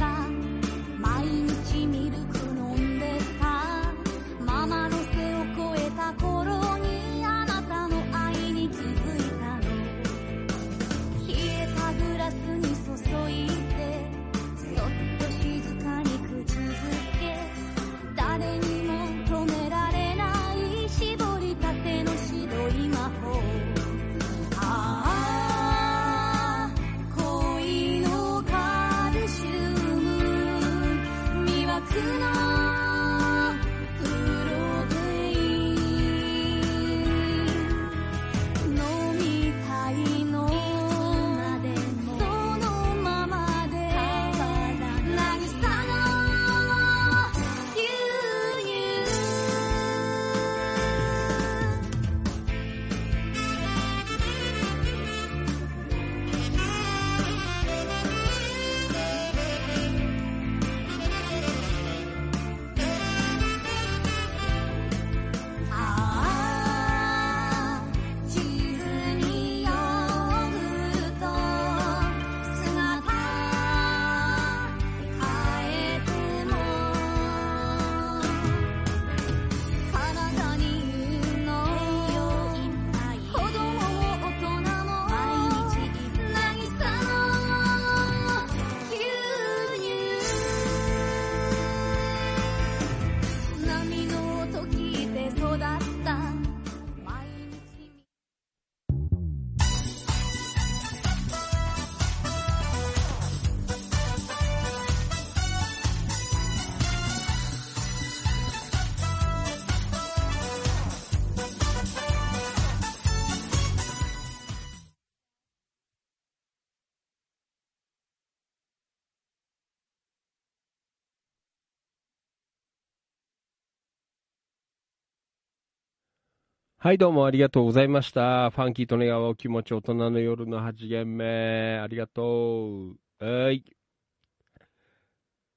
はい、どうもありがとうございました。ファンキーと願うお気持ち、大人の夜の8限目。ありがとう。はい。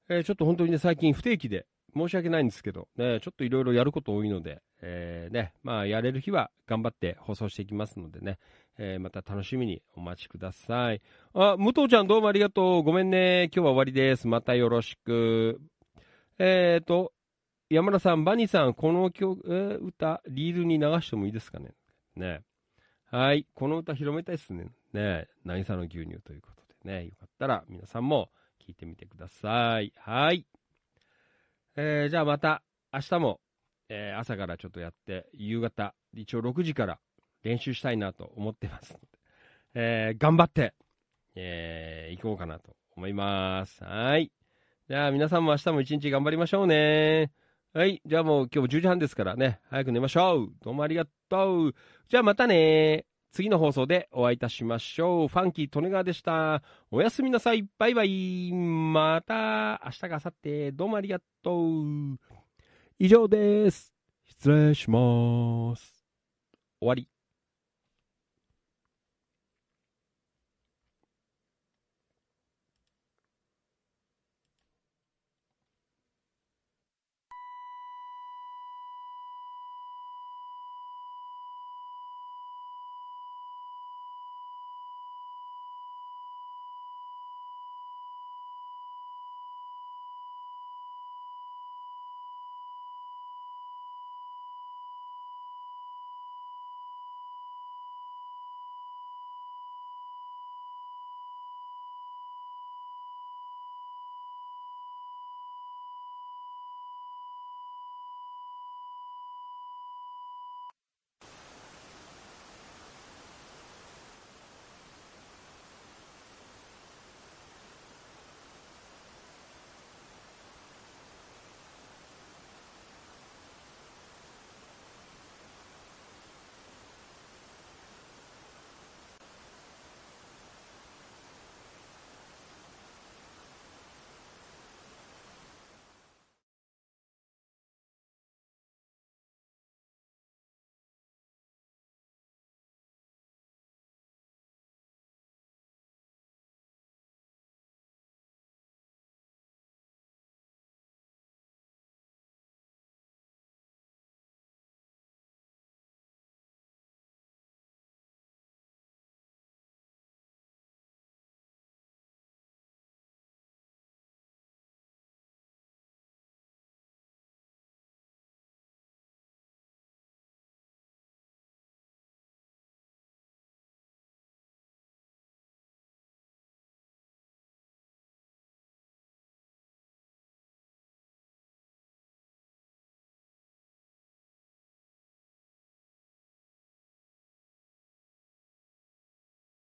えーちょっと本当にね、最近不定期で申し訳ないんですけど、ね、ちょっといろいろやること多いので、えーね、まあ、やれる日は頑張って放送していきますのでね、えーまた楽しみにお待ちください。あ、武藤ちゃんどうもありがとう。ごめんね。今日は終わりです。またよろしく。えーと、山田さん、バニーさん、この曲、歌、リールに流してもいいですかね？ね。はい。この歌広めたいですね。ね。渚の牛乳ということでね。よかったら皆さんも聞いてみてください。はい。えーじゃあまた明日も、えー朝からちょっとやって、夕方、一応6時から練習したいなと思ってますので、えー頑張って、えー行こうかなと思います。はい。じゃあ皆さんも明日も一日頑張りましょうね。はい。じゃあもう今日も10時半ですからね、早く寝ましょう。どうもありがとう。じゃあまたね。次の放送でお会いいたしましょう。ファンキー・トネガーでした。おやすみなさい。バイバイ。また明日か明後日。どうもありがとう。以上です。失礼します。終わり。